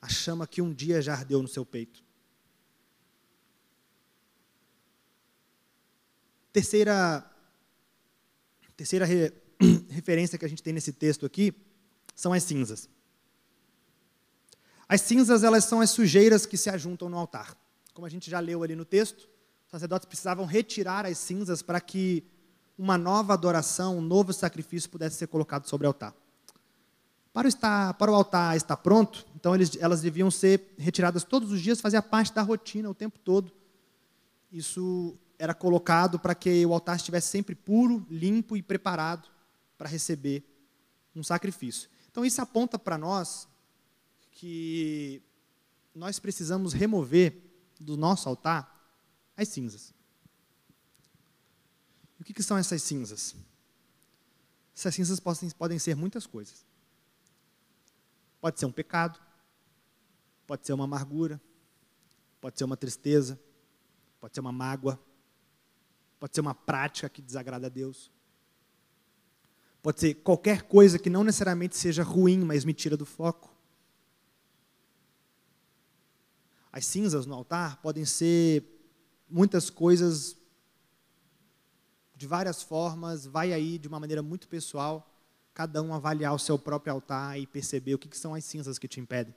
Speaker 1: a chama que um dia já ardeu no seu peito? Terceira, terceira re, <clears throat> referência que a gente tem nesse texto aqui são as cinzas. As cinzas, elas são as sujeiras que se ajuntam no altar. Como a gente já leu ali no texto, os sacerdotes precisavam retirar as cinzas para que uma nova adoração, um novo sacrifício pudesse ser colocado sobre o altar. Para o, estar, para o altar estar pronto, então eles, elas deviam ser retiradas todos os dias, fazia parte da rotina o tempo todo. Isso era colocado para que o altar estivesse sempre puro, limpo e preparado para receber um sacrifício. Então isso aponta para nós que nós precisamos remover do nosso altar as cinzas. O que, que são essas cinzas? Essas cinzas podem, podem ser muitas coisas. Pode ser um pecado, pode ser uma amargura, pode ser uma tristeza, pode ser uma mágoa, pode ser uma prática que desagrada a Deus, pode ser qualquer coisa que não necessariamente seja ruim, mas me tira do foco. As cinzas no altar podem ser muitas coisas de várias formas, vai aí de uma maneira muito pessoal, cada um avaliar o seu próprio altar e perceber o que, que são as cinzas que te impedem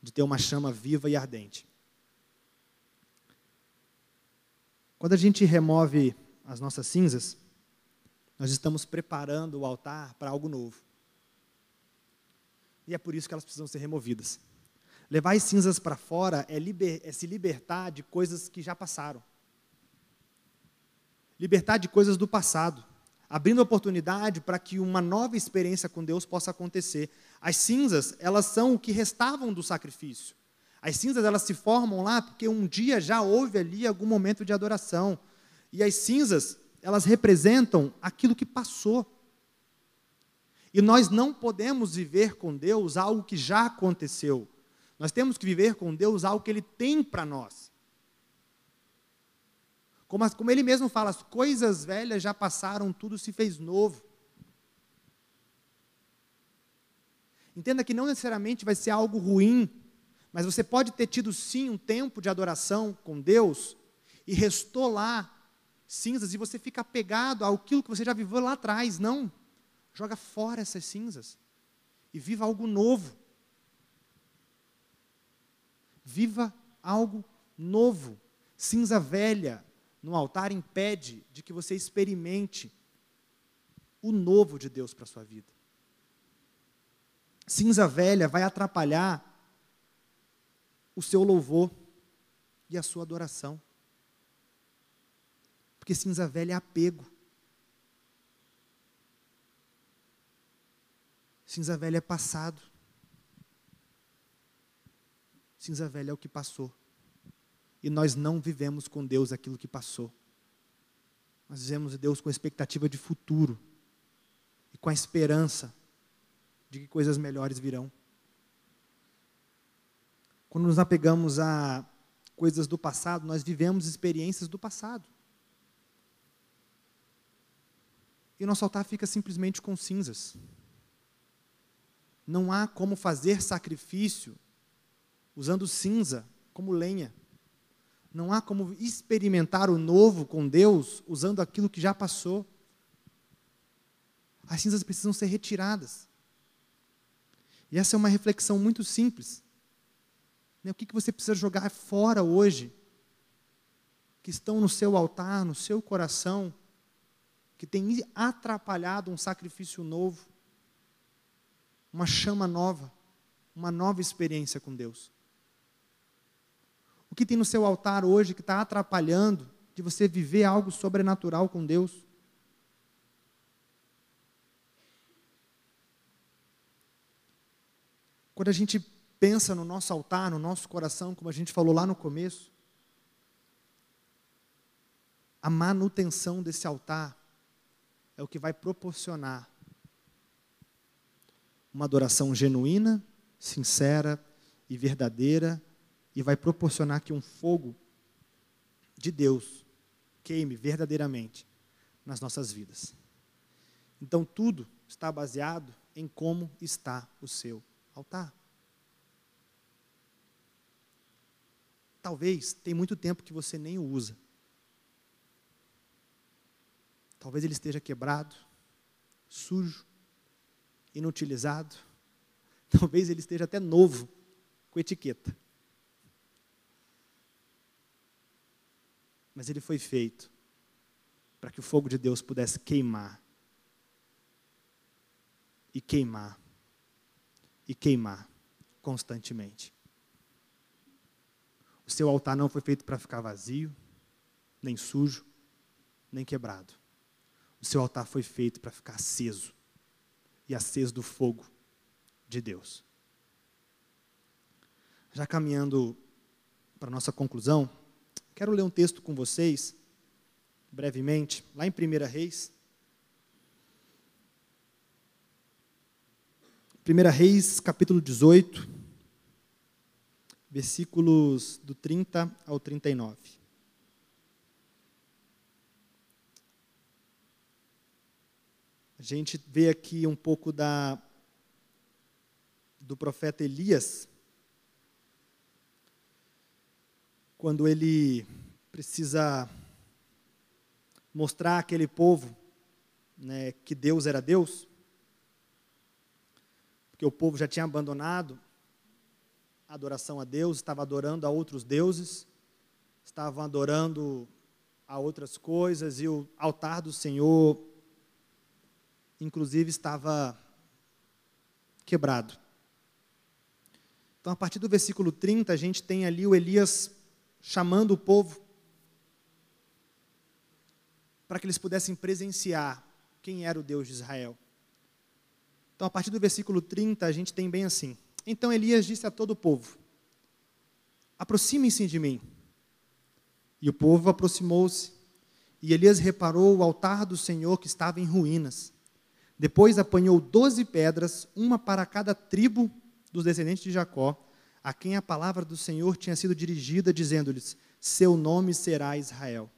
Speaker 1: de ter uma chama viva e ardente. Quando a gente remove as nossas cinzas, nós estamos preparando o altar para algo novo. E é por isso que elas precisam ser removidas. Levar as cinzas para fora é, liber, é se libertar de coisas que já passaram libertar de coisas do passado, abrindo oportunidade para que uma nova experiência com Deus possa acontecer. As cinzas, elas são o que restavam do sacrifício. As cinzas, elas se formam lá porque um dia já houve ali algum momento de adoração. E as cinzas, elas representam aquilo que passou. E nós não podemos viver com Deus algo que já aconteceu. Nós temos que viver com Deus algo que Ele tem para nós. Como, como ele mesmo fala, as coisas velhas já passaram, tudo se fez novo. Entenda que não necessariamente vai ser algo ruim, mas você pode ter tido sim um tempo de adoração com Deus e restou lá cinzas e você fica apegado àquilo que você já viveu lá atrás. Não. Joga fora essas cinzas e viva algo novo. Viva algo novo. Cinza velha no altar impede de que você experimente o novo de Deus para a sua vida. Cinza velha vai atrapalhar o seu louvor e a sua adoração. Porque cinza velha é apego. Cinza velha é passado. Cinza velha é o que passou e nós não vivemos com Deus aquilo que passou. Nós vivemos Deus com expectativa de futuro e com a esperança de que coisas melhores virão. Quando nos apegamos a coisas do passado, nós vivemos experiências do passado. e o nosso altar fica simplesmente com cinzas. Não há como fazer sacrifício usando cinza como lenha. Não há como experimentar o novo com Deus usando aquilo que já passou. As cinzas precisam ser retiradas. E essa é uma reflexão muito simples. Né, o que você precisa jogar fora hoje, que estão no seu altar, no seu coração, que tem atrapalhado um sacrifício novo, uma chama nova, uma nova experiência com Deus? O que tem no seu altar hoje que está atrapalhando de você viver algo sobrenatural com Deus? Quando a gente pensa no nosso altar, no nosso coração, como a gente falou lá no começo, a manutenção desse altar é o que vai proporcionar uma adoração genuína, sincera e verdadeira, e vai proporcionar que um fogo de Deus queime verdadeiramente nas nossas vidas. Então tudo está baseado em como está o seu altar. Talvez tem muito tempo que você nem o usa. Talvez ele esteja quebrado, sujo, inutilizado. <laughs> Talvez ele esteja até novo, com etiqueta. Mas ele foi feito para que o fogo de Deus pudesse queimar. E queimar. E queimar constantemente. O seu altar não foi feito para ficar vazio, nem sujo, nem quebrado. O seu altar foi feito para ficar aceso e aceso do fogo de Deus. Já caminhando para nossa conclusão, quero ler um texto com vocês, brevemente, lá em 1 Reis. 1 Reis, capítulo 18, versículos do 30 ao 39. A gente vê aqui um pouco da do profeta Elias, quando ele precisa mostrar àquele povo né, que Deus era Deus, porque o povo já tinha abandonado a adoração a Deus, estava adorando a outros deuses, estavam adorando a outras coisas, e o altar do Senhor inclusive estava quebrado. Então, a partir do versículo 30, a gente tem ali o Elias chamando o povo para que eles pudessem presenciar quem era o Deus de Israel. Então, a partir do versículo 30, a gente tem bem assim: Então Elias disse a todo o povo: Aproximem-se de mim. E o povo aproximou-se, e Elias reparou o altar do Senhor que estava em ruínas depois apanhou doze pedras, uma para cada tribo dos descendentes de Jacó, a quem a palavra do Senhor tinha sido dirigida, dizendo-lhes: Seu nome será Israel.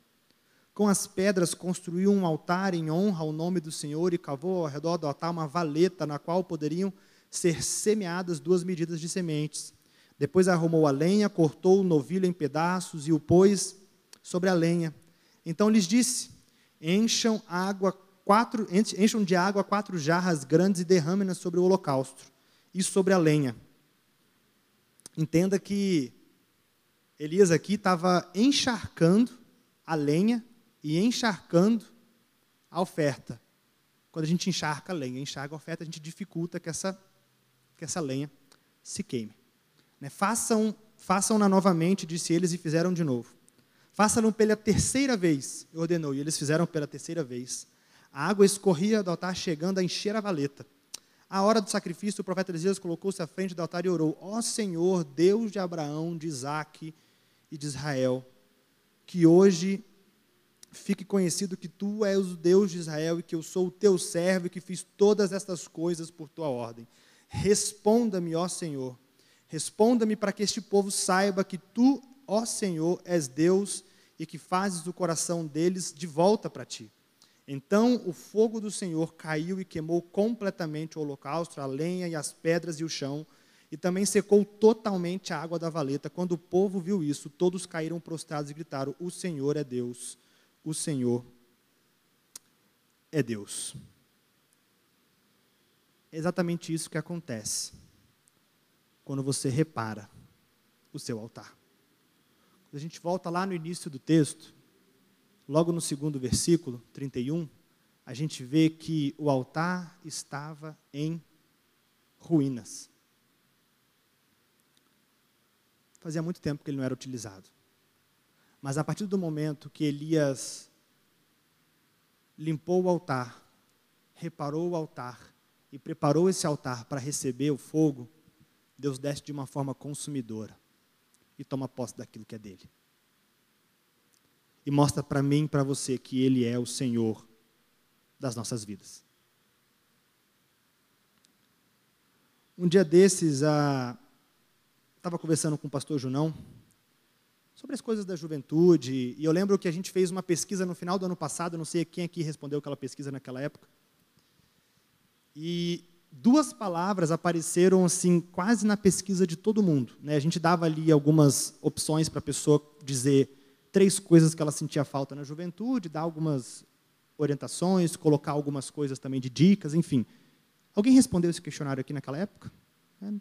Speaker 1: Com as pedras construiu um altar em honra ao nome do Senhor e cavou ao redor do altar uma valeta na qual poderiam ser semeadas duas medidas de sementes. Depois arrumou a lenha, cortou o novilho em pedaços e o pôs sobre a lenha. Então lhes disse: Encham água quatro, encham de água quatro jarras grandes e derramem-nas sobre o holocausto e sobre a lenha. Entenda que Elias aqui estava encharcando a lenha e encharcando a oferta. Quando a gente encharca a lenha, encharca a oferta, a gente dificulta que essa, que essa lenha se queime. Né? Façam, façam-na novamente, disse eles, e fizeram de novo. Façam-no pela terceira vez, ordenou, e eles fizeram pela terceira vez. A água escorria do altar, chegando a encher a valeta. À hora do sacrifício, o profeta Elias colocou-se à frente do altar e orou: Ó Senhor, Deus de Abraão, de Isaac e de Israel, que hoje fique conhecido que tu és o Deus de Israel e que eu sou o teu servo e que fiz todas estas coisas por tua ordem. Responda-me, ó Senhor. Responda-me para que este povo saiba que tu, ó Senhor, és Deus e que fazes o coração deles de volta para ti. Então o fogo do Senhor caiu e queimou completamente o holocausto, a lenha e as pedras e o chão, e também secou totalmente a água da valeta. Quando o povo viu isso, todos caíram prostrados e gritaram: O Senhor é Deus, o Senhor é Deus. É exatamente isso que acontece quando você repara o seu altar. Quando a gente volta lá no início do texto, logo no segundo versículo, 31, a gente vê que o altar estava em ruínas. Fazia muito tempo que ele não era utilizado. Mas a partir do momento que Elias limpou o altar, reparou o altar e preparou esse altar para receber o fogo, Deus desce de uma forma consumidora e toma posse daquilo que é dele. E mostra para mim e para você que ele é o Senhor das nossas vidas. Um dia desses, estava conversando com o pastor Junão sobre as coisas da juventude, e eu lembro que a gente fez uma pesquisa no final do ano passado, não sei quem aqui respondeu aquela pesquisa naquela época. E duas palavras apareceram assim quase na pesquisa de todo mundo. Né? A gente dava ali algumas opções para a pessoa dizer três coisas que ela sentia falta na juventude, dar algumas orientações, colocar algumas coisas também de dicas, enfim. Alguém respondeu esse questionário aqui naquela época? É,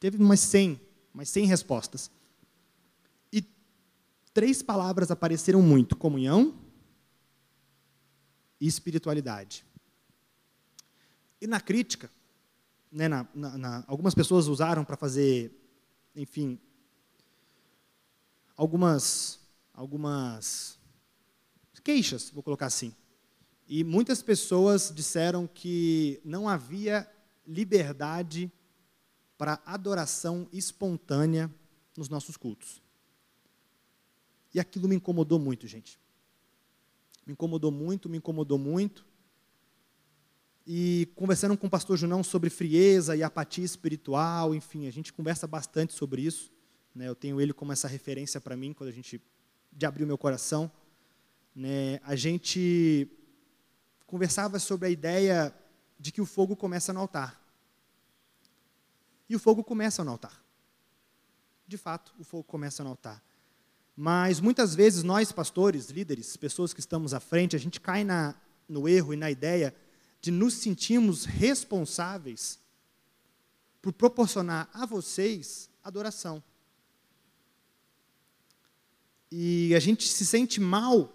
Speaker 1: teve umas 100, umas 100 respostas. E três palavras apareceram muito: comunhão e espiritualidade. E na crítica, né, na, na, na, algumas pessoas usaram para fazer, enfim, algumas, algumas queixas, vou colocar assim. E muitas pessoas disseram que não havia liberdade para adoração espontânea nos nossos cultos. E aquilo me incomodou muito, gente. Me incomodou muito, me incomodou muito e conversando com o pastor Junão sobre frieza e apatia espiritual, enfim, a gente conversa bastante sobre isso. Né? Eu tenho ele como essa referência para mim, quando a gente de abrir o meu coração. Né? A gente conversava sobre a ideia de que o fogo começa no altar. E o fogo começa no altar. De fato, o fogo começa no altar. Mas muitas vezes nós, pastores, líderes, pessoas que estamos à frente, a gente cai na, no erro e na ideia de nos sentirmos responsáveis por proporcionar a vocês adoração. E a gente se sente mal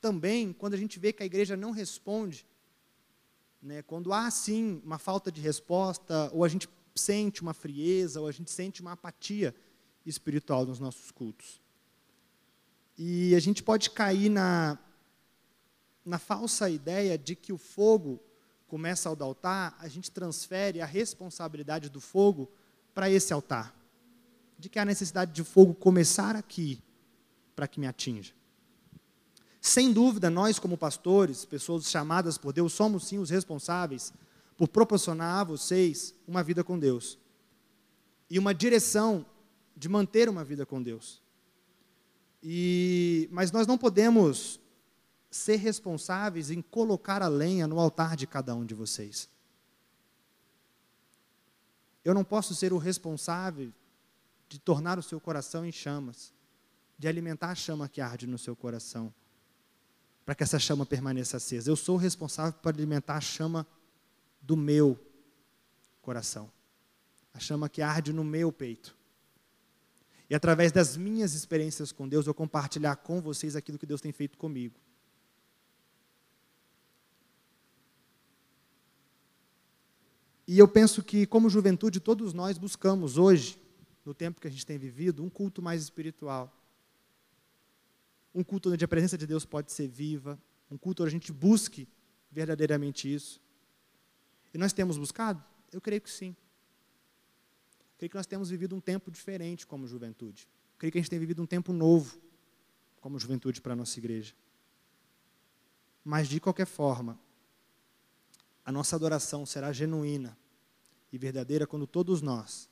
Speaker 1: também quando a gente vê que a igreja não responde. Né? Quando há, sim, uma falta de resposta, ou a gente sente uma frieza, ou a gente sente uma apatia espiritual nos nossos cultos. E a gente pode cair na, na falsa ideia de que o fogo começa ao altar, a gente transfere a responsabilidade do fogo para esse altar. De que há necessidade de fogo começar aqui para que me atinja. Sem dúvida, nós, como pastores, pessoas chamadas por Deus, somos sim os responsáveis por proporcionar a vocês uma vida com Deus e uma direção de manter uma vida com Deus. E, mas nós não podemos ser responsáveis em colocar a lenha no altar de cada um de vocês. Eu não posso ser o responsável de tornar o seu coração em chamas, de alimentar a chama que arde no seu coração, para que essa chama permaneça acesa. Eu sou responsável por alimentar a chama do meu coração, a chama que arde no meu peito. E através das minhas experiências com Deus, eu compartilhar com vocês aquilo que Deus tem feito comigo. E eu penso que, como juventude, todos nós buscamos hoje, no tempo que a gente tem vivido, um culto mais espiritual. Um culto onde a presença de Deus pode ser viva, um culto onde a gente busque verdadeiramente isso. E nós temos buscado? Eu creio que sim. Eu creio que nós temos vivido um tempo diferente como juventude. Eu creio que a gente tem vivido um tempo novo como juventude para a nossa igreja. Mas, de qualquer forma, a nossa adoração será genuína e verdadeira quando todos nós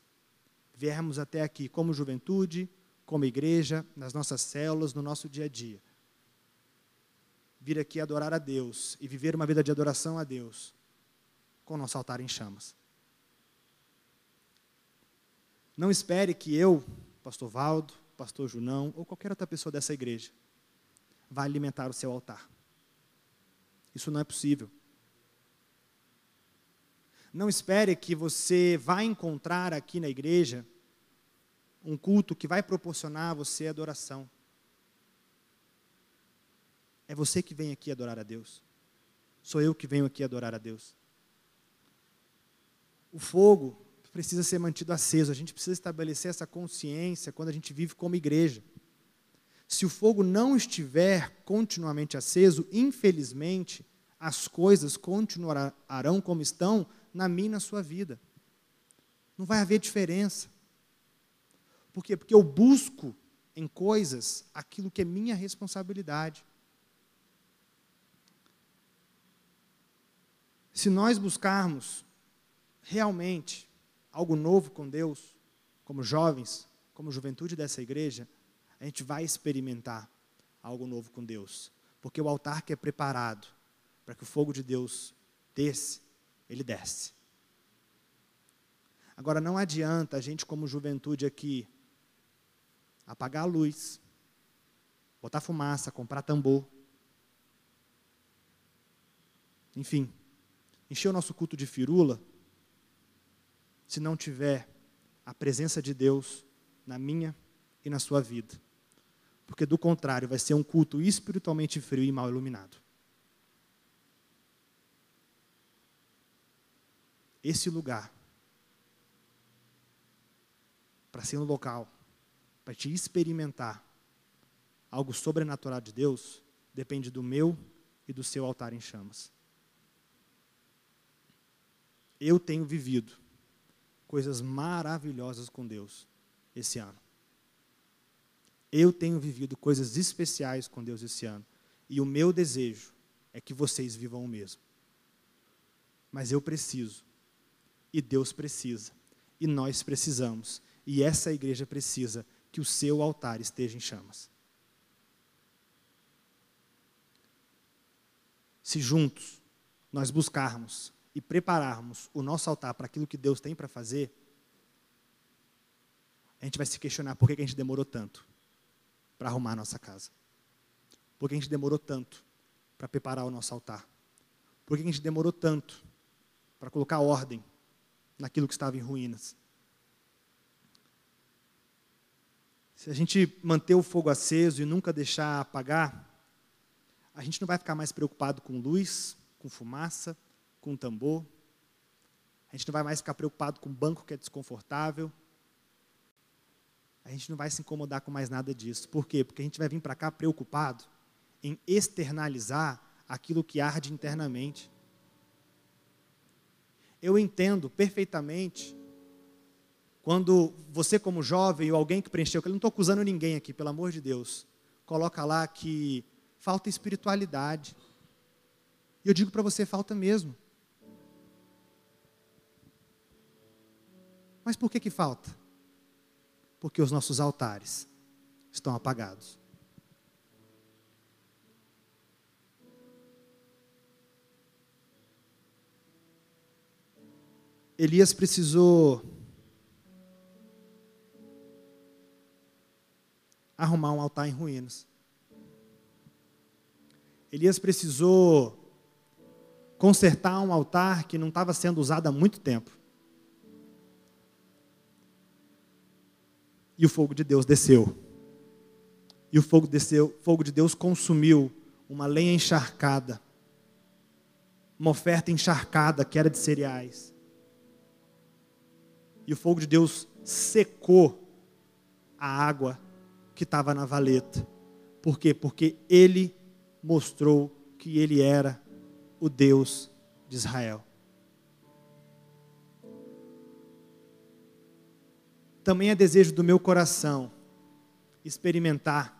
Speaker 1: viermos até aqui como juventude, como igreja, nas nossas células, no nosso dia a dia. vir aqui adorar a Deus e viver uma vida de adoração a Deus com o nosso altar em chamas. Não espere que eu, pastor Valdo, pastor Junão ou qualquer outra pessoa dessa igreja vá alimentar o seu altar. Isso não é possível. Não espere que você vá encontrar aqui na igreja um culto que vai proporcionar a você adoração. É você que vem aqui adorar a Deus. Sou eu que venho aqui adorar a Deus. O fogo precisa ser mantido aceso, a gente precisa estabelecer essa consciência quando a gente vive como igreja. Se o fogo não estiver continuamente aceso, infelizmente, as coisas continuarão como estão na minha e na sua vida. Não vai haver diferença. Por quê? Porque eu busco em coisas aquilo que é minha responsabilidade. Se nós buscarmos realmente algo novo com Deus, como jovens, como juventude dessa igreja, a gente vai experimentar algo novo com Deus. Porque o altar que é preparado para que o fogo de Deus desce, ele desce. Agora não adianta a gente, como juventude aqui, apagar a luz, botar fumaça, comprar tambor. Enfim, encher o nosso culto de firula, se não tiver a presença de Deus na minha e na sua vida. Porque do contrário, vai ser um culto espiritualmente frio e mal iluminado. Esse lugar, para ser um local, para te experimentar algo sobrenatural de Deus, depende do meu e do seu altar em chamas eu tenho vivido coisas maravilhosas com Deus esse ano. Eu tenho vivido coisas especiais com Deus esse ano. E o meu desejo é que vocês vivam o mesmo. Mas eu preciso. E Deus precisa. E nós precisamos. E essa igreja precisa que o seu altar esteja em chamas. Se juntos nós buscarmos e prepararmos o nosso altar para aquilo que Deus tem para fazer, a gente vai se questionar por que a gente demorou tanto para arrumar a nossa casa. Por que a gente demorou tanto para preparar o nosso altar? Por que a gente demorou tanto para colocar ordem naquilo que estava em ruínas? Se a gente manter o fogo aceso e nunca deixar apagar, a gente não vai ficar mais preocupado com luz, com fumaça, com tambor. A gente não vai mais ficar preocupado com banco que é desconfortável. A gente não vai se incomodar com mais nada disso. Por quê? Porque a gente vai vir para cá preocupado em externalizar aquilo que arde internamente. Eu entendo perfeitamente quando você, como jovem ou alguém que preencheu, que eu não estou acusando ninguém aqui, pelo amor de Deus, coloca lá que falta espiritualidade. E eu digo para você, falta mesmo. Mas por que que falta? Porque os nossos altares estão apagados. Elias precisou arrumar um altar em ruínas. Elias precisou consertar um altar que não estava sendo usado há muito tempo. E o fogo de Deus desceu. E o fogo desceu, fogo de Deus consumiu uma lenha encharcada, uma oferta encharcada que era de cereais. E o fogo de Deus secou a água que estava na valeta. Por quê? Porque ele mostrou que ele era o Deus de Israel. também é desejo do meu coração experimentar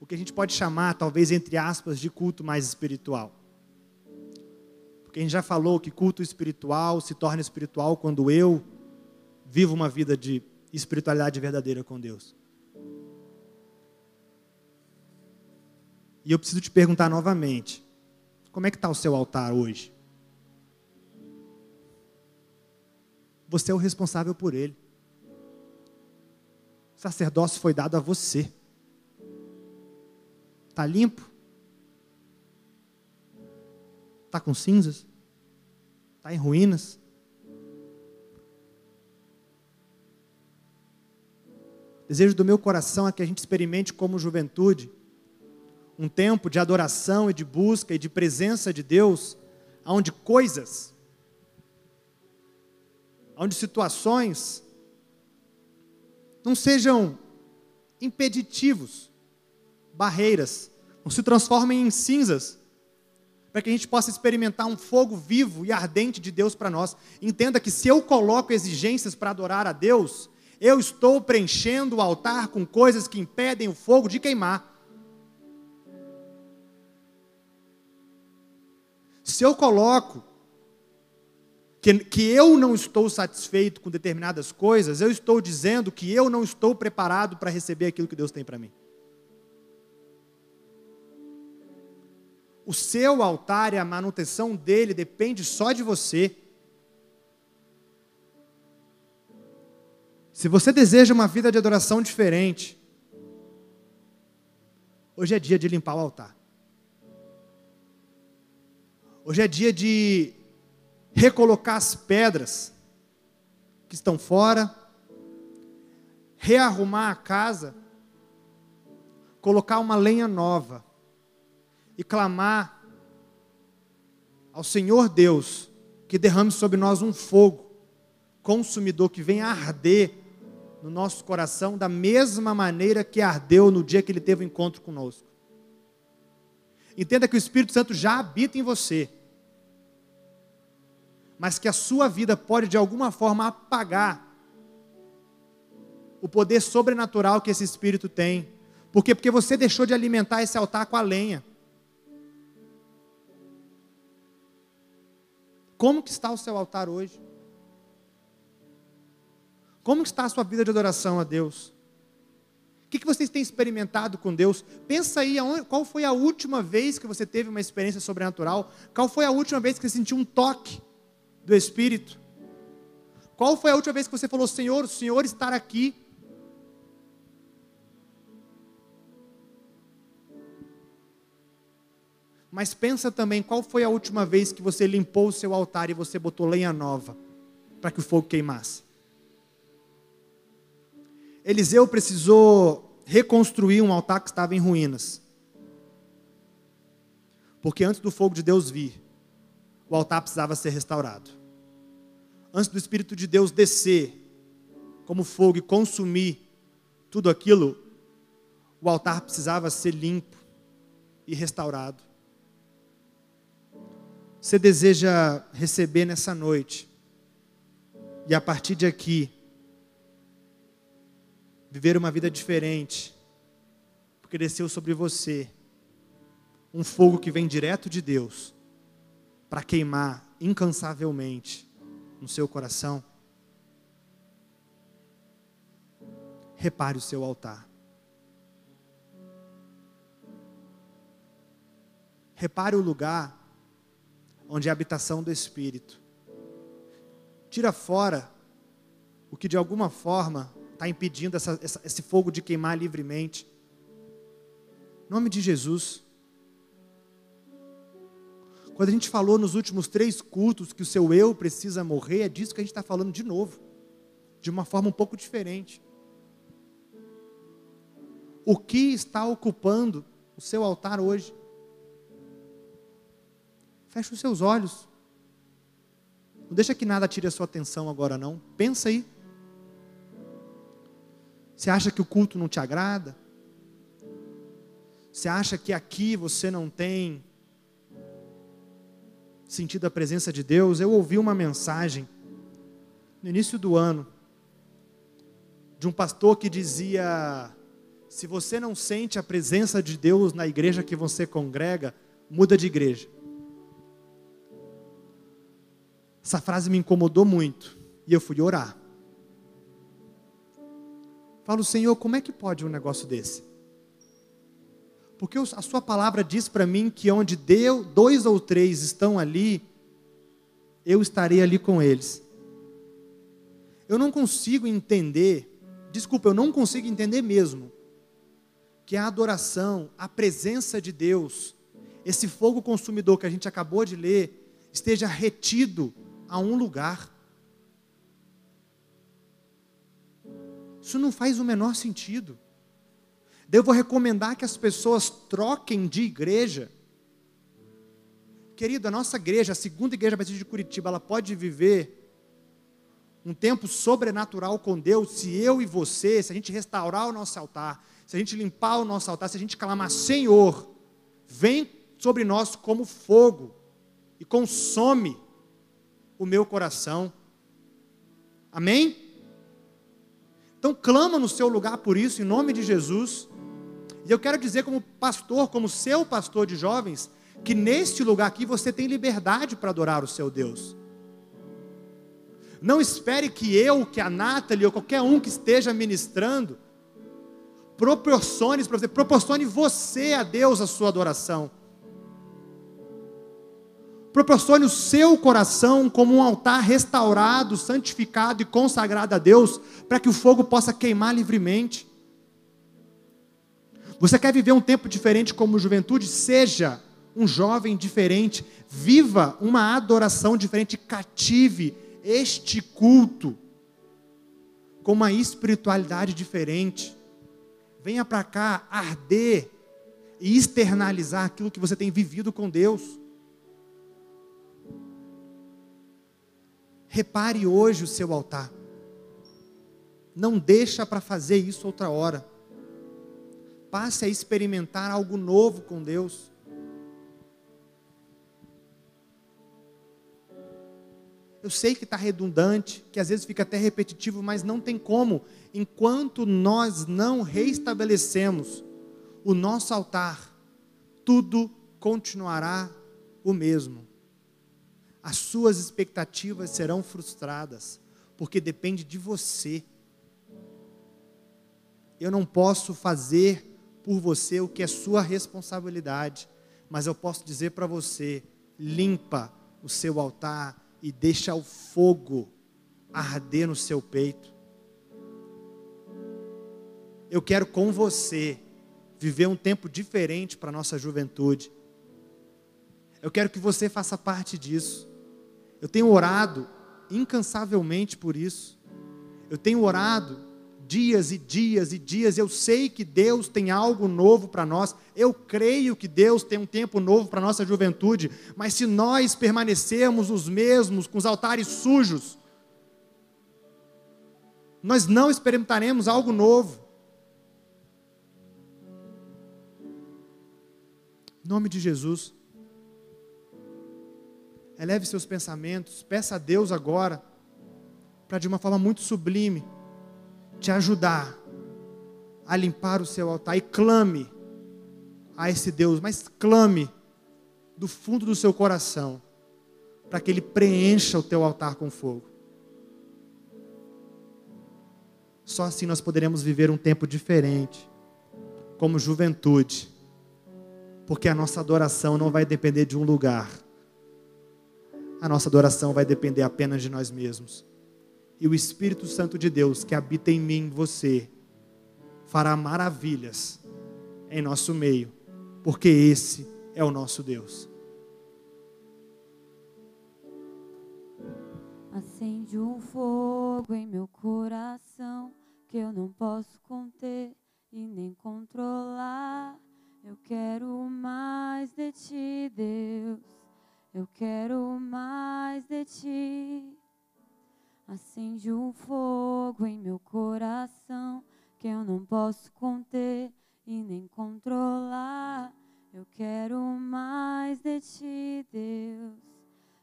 Speaker 1: o que a gente pode chamar, talvez entre aspas, de culto mais espiritual. Porque a gente já falou que culto espiritual se torna espiritual quando eu vivo uma vida de espiritualidade verdadeira com Deus. E eu preciso te perguntar novamente: como é que está o seu altar hoje? Você é o responsável por ele. O sacerdócio foi dado a você. Está limpo? Está com cinzas? Está em ruínas? Desejo do meu coração é que a gente experimente como juventude um tempo de adoração e de busca e de presença de Deus, onde coisas, onde situações não sejam impeditivos, barreiras, não se transformem em cinzas, para que a gente possa experimentar um fogo vivo e ardente de Deus para nós. Entenda que se eu coloco exigências para adorar a Deus, eu estou preenchendo o altar com coisas que impedem o fogo de queimar. Se eu coloco que, que eu não estou satisfeito com determinadas coisas, eu estou dizendo que eu não estou preparado para receber aquilo que Deus tem para mim. O seu altar e a manutenção dele depende só de você. Se você deseja uma vida de adoração diferente, hoje é dia de limpar o altar. Hoje é dia de recolocar as pedras que estão fora, rearrumar a casa, colocar uma lenha nova e clamar ao Senhor Deus que derrame sobre nós um fogo consumidor que venha arder no nosso coração da mesma maneira que ardeu no dia que ele teve o um encontro conosco. Entenda que o Espírito Santo já habita em você, mas que a sua vida pode de alguma forma apagar o poder sobrenatural que esse Espírito tem. Por quê? Porque você deixou de alimentar esse altar com a lenha. Como que está o seu altar hoje? Como está a sua vida de adoração a Deus? O que, que vocês têm experimentado com Deus? Pensa aí, qual foi a última vez que você teve uma experiência sobrenatural? Qual foi a última vez que você sentiu um toque do Espírito? Qual foi a última vez que você falou, Senhor, o Senhor está aqui? Mas pensa também, qual foi a última vez que você limpou o seu altar e você botou lenha nova para que o fogo queimasse? Eliseu precisou reconstruir um altar que estava em ruínas. Porque antes do fogo de Deus vir, o altar precisava ser restaurado. Antes do Espírito de Deus descer como fogo e consumir tudo aquilo, o altar precisava ser limpo e restaurado. Você deseja receber nessa noite, e a partir de aqui, viver uma vida diferente, porque desceu sobre você um fogo que vem direto de Deus para queimar incansavelmente no seu coração. Repare o seu altar. Repare o lugar onde é a habitação do Espírito. Tira fora o que de alguma forma está impedindo essa, essa, esse fogo de queimar livremente. Em nome de Jesus. Quando a gente falou nos últimos três cultos que o seu eu precisa morrer, é disso que a gente está falando de novo, de uma forma um pouco diferente. O que está ocupando o seu altar hoje? Feche os seus olhos. Não deixa que nada tire a sua atenção agora, não. Pensa aí. Você acha que o culto não te agrada? Você acha que aqui você não tem sentido a presença de Deus? Eu ouvi uma mensagem no início do ano de um pastor que dizia: se você não sente a presença de Deus na igreja que você congrega, muda de igreja. Essa frase me incomodou muito e eu fui orar. Falo, Senhor, como é que pode um negócio desse? Porque a sua palavra diz para mim que onde deu, dois ou três estão ali, eu estarei ali com eles. Eu não consigo entender, desculpa, eu não consigo entender mesmo, que a adoração, a presença de Deus, esse fogo consumidor que a gente acabou de ler, esteja retido a um lugar. Isso não faz o menor sentido. Devo recomendar que as pessoas troquem de igreja. Querido, a nossa igreja, a segunda igreja batista de Curitiba, ela pode viver um tempo sobrenatural com Deus se eu e você, se a gente restaurar o nosso altar, se a gente limpar o nosso altar, se a gente clamar, Senhor, vem sobre nós como fogo e consome o meu coração. Amém? Então clama no seu lugar por isso, em nome de Jesus. E eu quero dizer, como pastor, como seu pastor de jovens, que neste lugar aqui você tem liberdade para adorar o seu Deus. Não espere que eu, que a Nathalie ou qualquer um que esteja ministrando proporcione para você, proporcione você a Deus a sua adoração. Proporcione o seu coração como um altar restaurado, santificado e consagrado a Deus, para que o fogo possa queimar livremente. Você quer viver um tempo diferente como juventude? Seja um jovem diferente, viva uma adoração diferente, cative este culto com uma espiritualidade diferente. Venha para cá arder e externalizar aquilo que você tem vivido com Deus. Repare hoje o seu altar. Não deixa para fazer isso outra hora. Passe a experimentar algo novo com Deus. Eu sei que está redundante, que às vezes fica até repetitivo, mas não tem como. Enquanto nós não reestabelecemos o nosso altar, tudo continuará o mesmo. As suas expectativas serão frustradas, porque depende de você. Eu não posso fazer por você o que é sua responsabilidade, mas eu posso dizer para você: limpa o seu altar e deixa o fogo arder no seu peito. Eu quero com você viver um tempo diferente para a nossa juventude. Eu quero que você faça parte disso. Eu tenho orado incansavelmente por isso. Eu tenho orado dias e dias e dias. Eu sei que Deus tem algo novo para nós. Eu creio que Deus tem um tempo novo para a nossa juventude. Mas se nós permanecermos os mesmos, com os altares sujos, nós não experimentaremos algo novo. Em nome de Jesus. Eleve seus pensamentos, peça a Deus agora, para de uma forma muito sublime te ajudar a limpar o seu altar. E clame a esse Deus, mas clame do fundo do seu coração para que ele preencha o teu altar com fogo. Só assim nós poderemos viver um tempo diferente, como juventude, porque a nossa adoração não vai depender de um lugar, a nossa adoração vai depender apenas de nós mesmos e o Espírito Santo de Deus que habita em mim, você, fará maravilhas em nosso meio, porque esse é o nosso Deus.
Speaker 2: Acende um fogo em meu coração que eu não posso conter e nem controlar. Eu quero mais de ti, Deus. Eu quero mais de ti. Acende um fogo em meu coração que eu não posso conter e nem controlar. Eu quero mais de ti, Deus.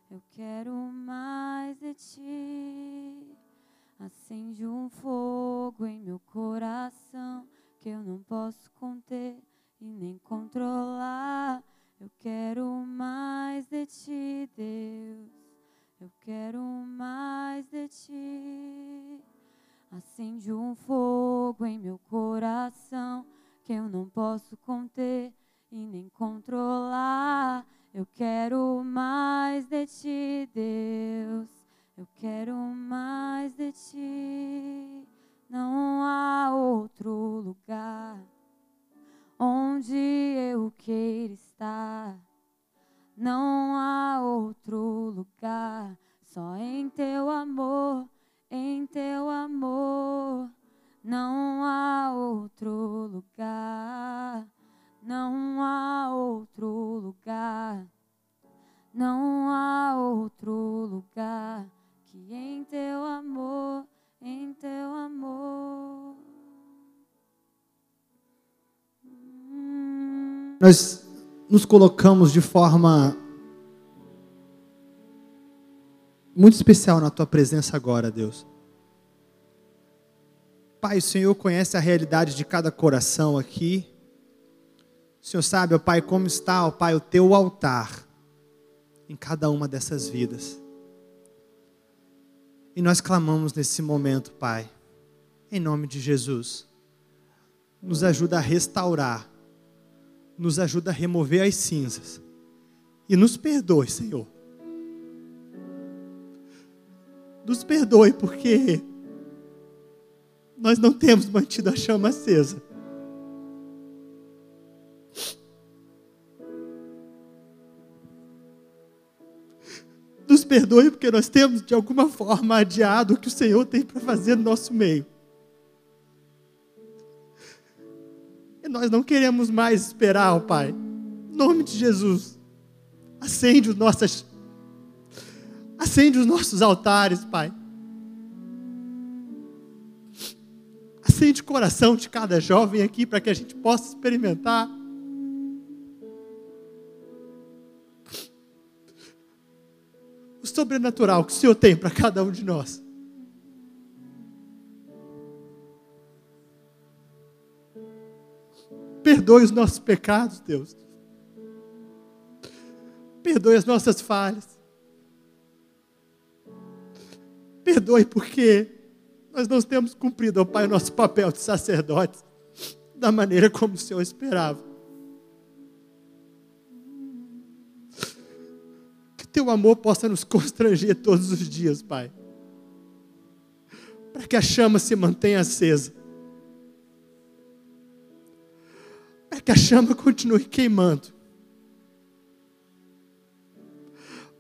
Speaker 2: Eu quero mais de ti. Acende um fogo em meu coração que eu não posso conter e nem controlar. Eu quero mais de ti, Deus. Eu quero mais de ti. Acende um fogo em meu coração que eu não posso conter e nem controlar. Eu quero mais de ti, Deus. Eu quero mais de ti. Não há outro lugar onde eu queira estar. Não há outro lugar, só em teu amor, em teu amor. Não há outro lugar, não há outro lugar, não há outro lugar que em teu amor, em teu amor. Hum.
Speaker 1: Nós nos colocamos de forma muito especial na tua presença agora, Deus. Pai, o Senhor conhece a realidade de cada coração aqui. O Senhor sabe, ó Pai, como está, ó Pai, o teu altar em cada uma dessas vidas. E nós clamamos nesse momento, Pai, em nome de Jesus. Nos ajuda a restaurar, nos ajuda a remover as cinzas. E nos perdoe, Senhor. Nos perdoe porque nós não temos mantido a chama acesa. Nos perdoe porque nós temos, de alguma forma, adiado o que o Senhor tem para fazer no nosso meio. Nós não queremos mais esperar, ó Pai. Em nome de Jesus, acende os nossas, acende os nossos altares, Pai. Acende o coração de cada jovem aqui para que a gente possa experimentar. O sobrenatural que o Senhor tem para cada um de nós. Perdoe os nossos pecados, Deus. Perdoe as nossas falhas. Perdoe porque nós não temos cumprido, ó Pai, o nosso papel de sacerdotes da maneira como o Senhor esperava. Que teu amor possa nos constranger todos os dias, Pai. Para que a chama se mantenha acesa. Para que a chama continue queimando.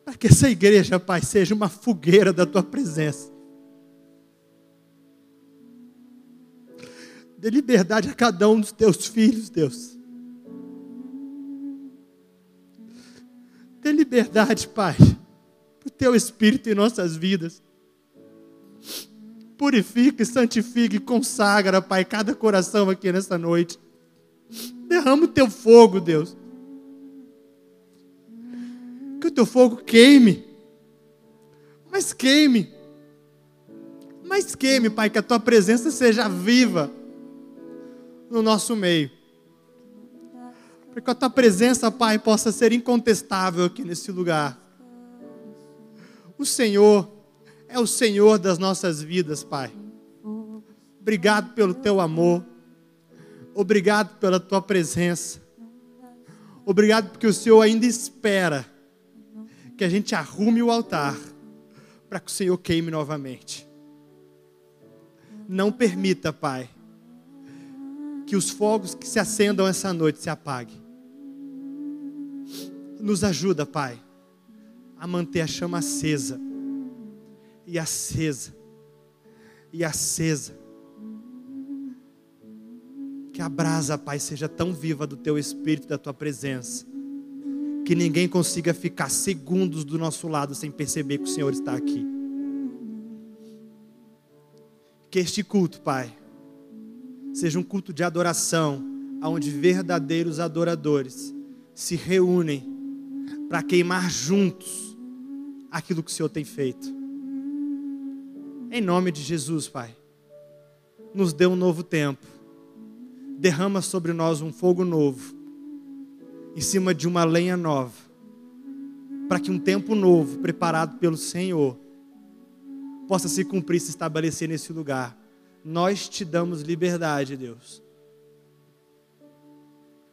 Speaker 1: Para que essa igreja, Pai, seja uma fogueira da tua presença Dê liberdade a cada um dos teus filhos, Deus. Dê liberdade, Pai, para o teu Espírito em nossas vidas. Purifica, santifica e consagra, Pai, cada coração aqui nessa noite. Derrama o teu fogo, Deus. Que o teu fogo queime. Mas queime. Mas queime, Pai, que a tua presença seja viva no nosso meio. Para que a tua presença, Pai, possa ser incontestável aqui nesse lugar. O Senhor é o Senhor das nossas vidas, Pai. Obrigado pelo teu amor. Obrigado pela tua presença. Obrigado porque o Senhor ainda espera que a gente arrume o altar para que o Senhor queime novamente. Não permita, Pai, que os fogos que se acendam essa noite se apaguem. Nos ajuda, Pai, a manter a chama acesa e acesa e acesa. Que a brasa, Pai, seja tão viva do teu espírito, da tua presença, que ninguém consiga ficar segundos do nosso lado sem perceber que o Senhor está aqui. Que este culto, Pai, seja um culto de adoração, onde verdadeiros adoradores se reúnem para queimar juntos aquilo que o Senhor tem feito. Em nome de Jesus, Pai, nos dê um novo tempo, derrama sobre nós um fogo novo, em cima de uma lenha nova, para que um tempo novo, preparado pelo Senhor, possa se cumprir, se estabelecer nesse lugar nós te damos liberdade, Deus,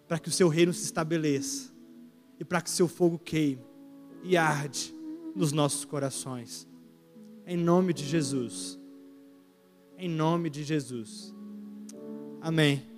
Speaker 1: para que o seu reino se estabeleça e para que seu fogo queime e arde nos nossos corações. Em nome de Jesus. Em nome de Jesus. Amém.